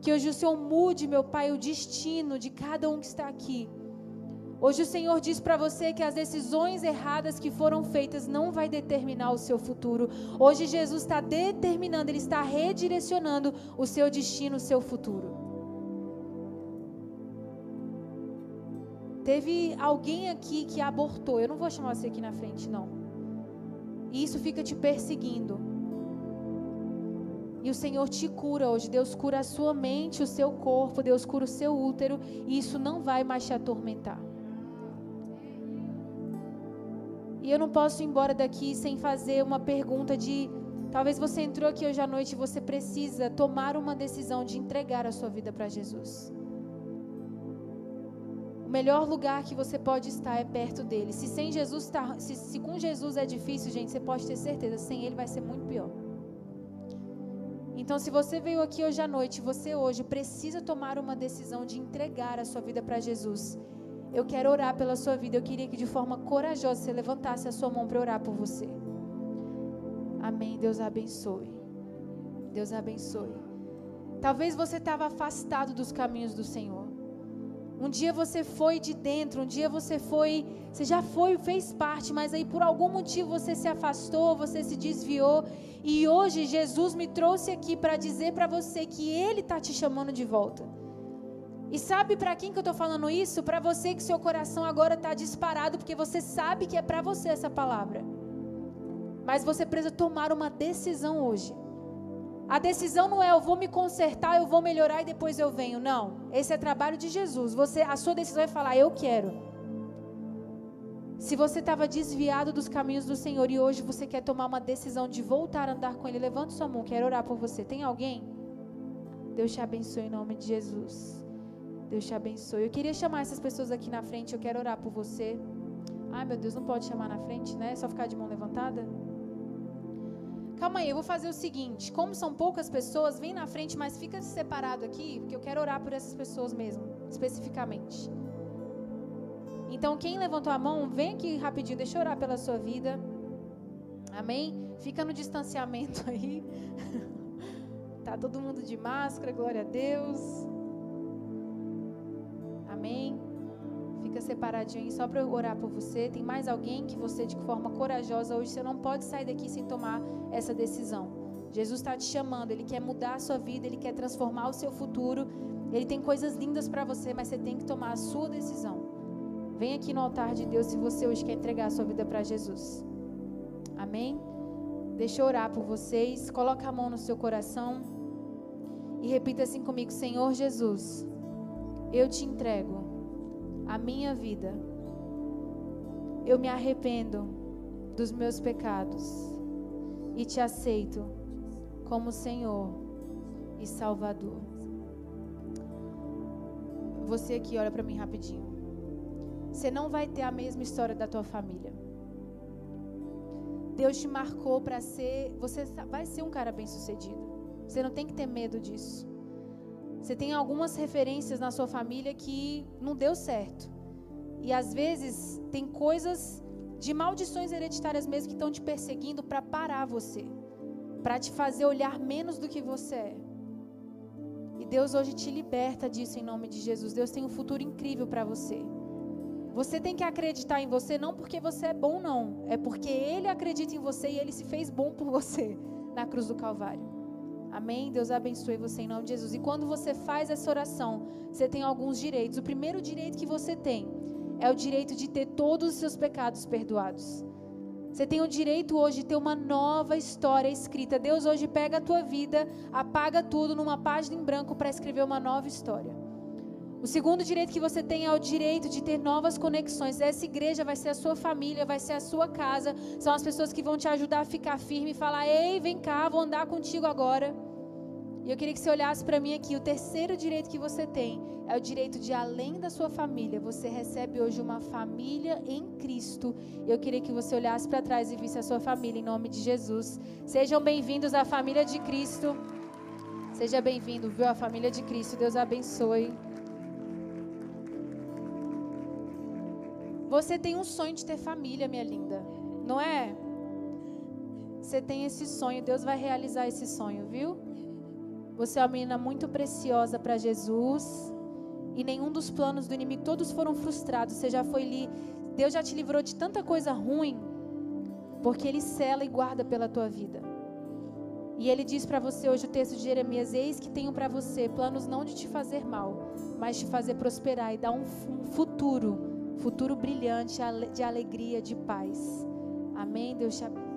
Que hoje o Senhor mude, meu Pai, o destino de cada um que está aqui. Hoje o Senhor diz para você que as decisões erradas que foram feitas não vai determinar o seu futuro. Hoje Jesus está determinando, Ele está redirecionando o seu destino, o seu futuro. Teve alguém aqui que abortou. Eu não vou chamar você aqui na frente, não. E isso fica te perseguindo. E o Senhor te cura hoje. Deus cura a sua mente, o seu corpo, Deus cura o seu útero. E isso não vai mais te atormentar. E eu não posso ir embora daqui sem fazer uma pergunta de. Talvez você entrou aqui hoje à noite e você precisa tomar uma decisão de entregar a sua vida para Jesus. O melhor lugar que você pode estar é perto dele. Se sem Jesus tá, se, se com Jesus é difícil, gente, você pode ter certeza, sem ele vai ser muito pior. Então, se você veio aqui hoje à noite, você hoje precisa tomar uma decisão de entregar a sua vida para Jesus. Eu quero orar pela sua vida. Eu queria que de forma corajosa você levantasse a sua mão para orar por você. Amém. Deus abençoe. Deus abençoe. Talvez você estava afastado dos caminhos do Senhor. Um dia você foi de dentro, um dia você foi, você já foi, fez parte, mas aí por algum motivo você se afastou, você se desviou. E hoje Jesus me trouxe aqui para dizer para você que Ele está te chamando de volta. E sabe para quem que eu estou falando isso? Para você que seu coração agora está disparado, porque você sabe que é para você essa palavra. Mas você precisa tomar uma decisão hoje. A decisão não é eu vou me consertar, eu vou melhorar e depois eu venho. Não. Esse é trabalho de Jesus. Você, a sua decisão é falar, eu quero. Se você estava desviado dos caminhos do Senhor e hoje você quer tomar uma decisão de voltar a andar com Ele, levante sua mão, quero orar por você. Tem alguém? Deus te abençoe em nome de Jesus. Deus te abençoe. Eu queria chamar essas pessoas aqui na frente, eu quero orar por você. Ai, meu Deus, não pode chamar na frente, né? É só ficar de mão levantada? Calma aí, eu vou fazer o seguinte: como são poucas pessoas, vem na frente, mas fica separado aqui, porque eu quero orar por essas pessoas mesmo, especificamente. Então, quem levantou a mão, vem aqui rapidinho, deixa eu orar pela sua vida. Amém? Fica no distanciamento (laughs) aí. tá todo mundo de máscara, glória a Deus. Separadinho só para eu orar por você. Tem mais alguém que você, de forma corajosa, hoje você não pode sair daqui sem tomar essa decisão. Jesus está te chamando, Ele quer mudar a sua vida, Ele quer transformar o seu futuro. Ele tem coisas lindas para você, mas você tem que tomar a sua decisão. Vem aqui no altar de Deus se você hoje quer entregar a sua vida para Jesus. Amém? Deixa eu orar por vocês. Coloca a mão no seu coração e repita assim comigo: Senhor Jesus eu te entrego a minha vida. Eu me arrependo dos meus pecados e te aceito como Senhor e Salvador. Você aqui, olha para mim rapidinho. Você não vai ter a mesma história da tua família. Deus te marcou para ser, você vai ser um cara bem-sucedido. Você não tem que ter medo disso. Você tem algumas referências na sua família que não deu certo. E às vezes tem coisas de maldições hereditárias mesmo que estão te perseguindo para parar você, para te fazer olhar menos do que você é. E Deus hoje te liberta disso em nome de Jesus. Deus tem um futuro incrível para você. Você tem que acreditar em você não porque você é bom não, é porque ele acredita em você e ele se fez bom por você na cruz do Calvário. Amém? Deus abençoe você em nome de Jesus. E quando você faz essa oração, você tem alguns direitos. O primeiro direito que você tem é o direito de ter todos os seus pecados perdoados. Você tem o direito hoje de ter uma nova história escrita. Deus hoje pega a tua vida, apaga tudo numa página em branco para escrever uma nova história. O segundo direito que você tem é o direito de ter novas conexões. Essa igreja vai ser a sua família, vai ser a sua casa. São as pessoas que vão te ajudar a ficar firme e falar: "Ei, vem cá, vou andar contigo agora". E eu queria que você olhasse para mim aqui. O terceiro direito que você tem é o direito de, além da sua família, você recebe hoje uma família em Cristo. Eu queria que você olhasse para trás e visse a sua família em nome de Jesus. Sejam bem-vindos à família de Cristo. Seja bem-vindo, viu? A família de Cristo. Deus abençoe. Você tem um sonho de ter família, minha linda, não é? Você tem esse sonho, Deus vai realizar esse sonho, viu? Você é uma menina muito preciosa para Jesus. E nenhum dos planos do inimigo, todos foram frustrados. Você já foi ali, Deus já te livrou de tanta coisa ruim, porque Ele cela e guarda pela tua vida. E Ele diz para você hoje o texto de Jeremias: Eis que tenho para você planos não de te fazer mal, mas de te fazer prosperar e dar um futuro futuro brilhante de alegria, de paz. Amém? Deus te abençoe.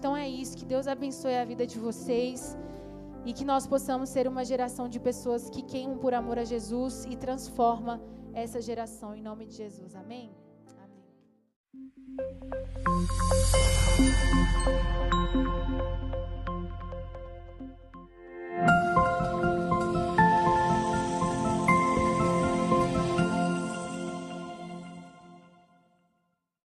Então é isso. Que Deus abençoe a vida de vocês. E que nós possamos ser uma geração de pessoas que queimam por amor a Jesus e transforma essa geração em nome de Jesus. Amém? Amém.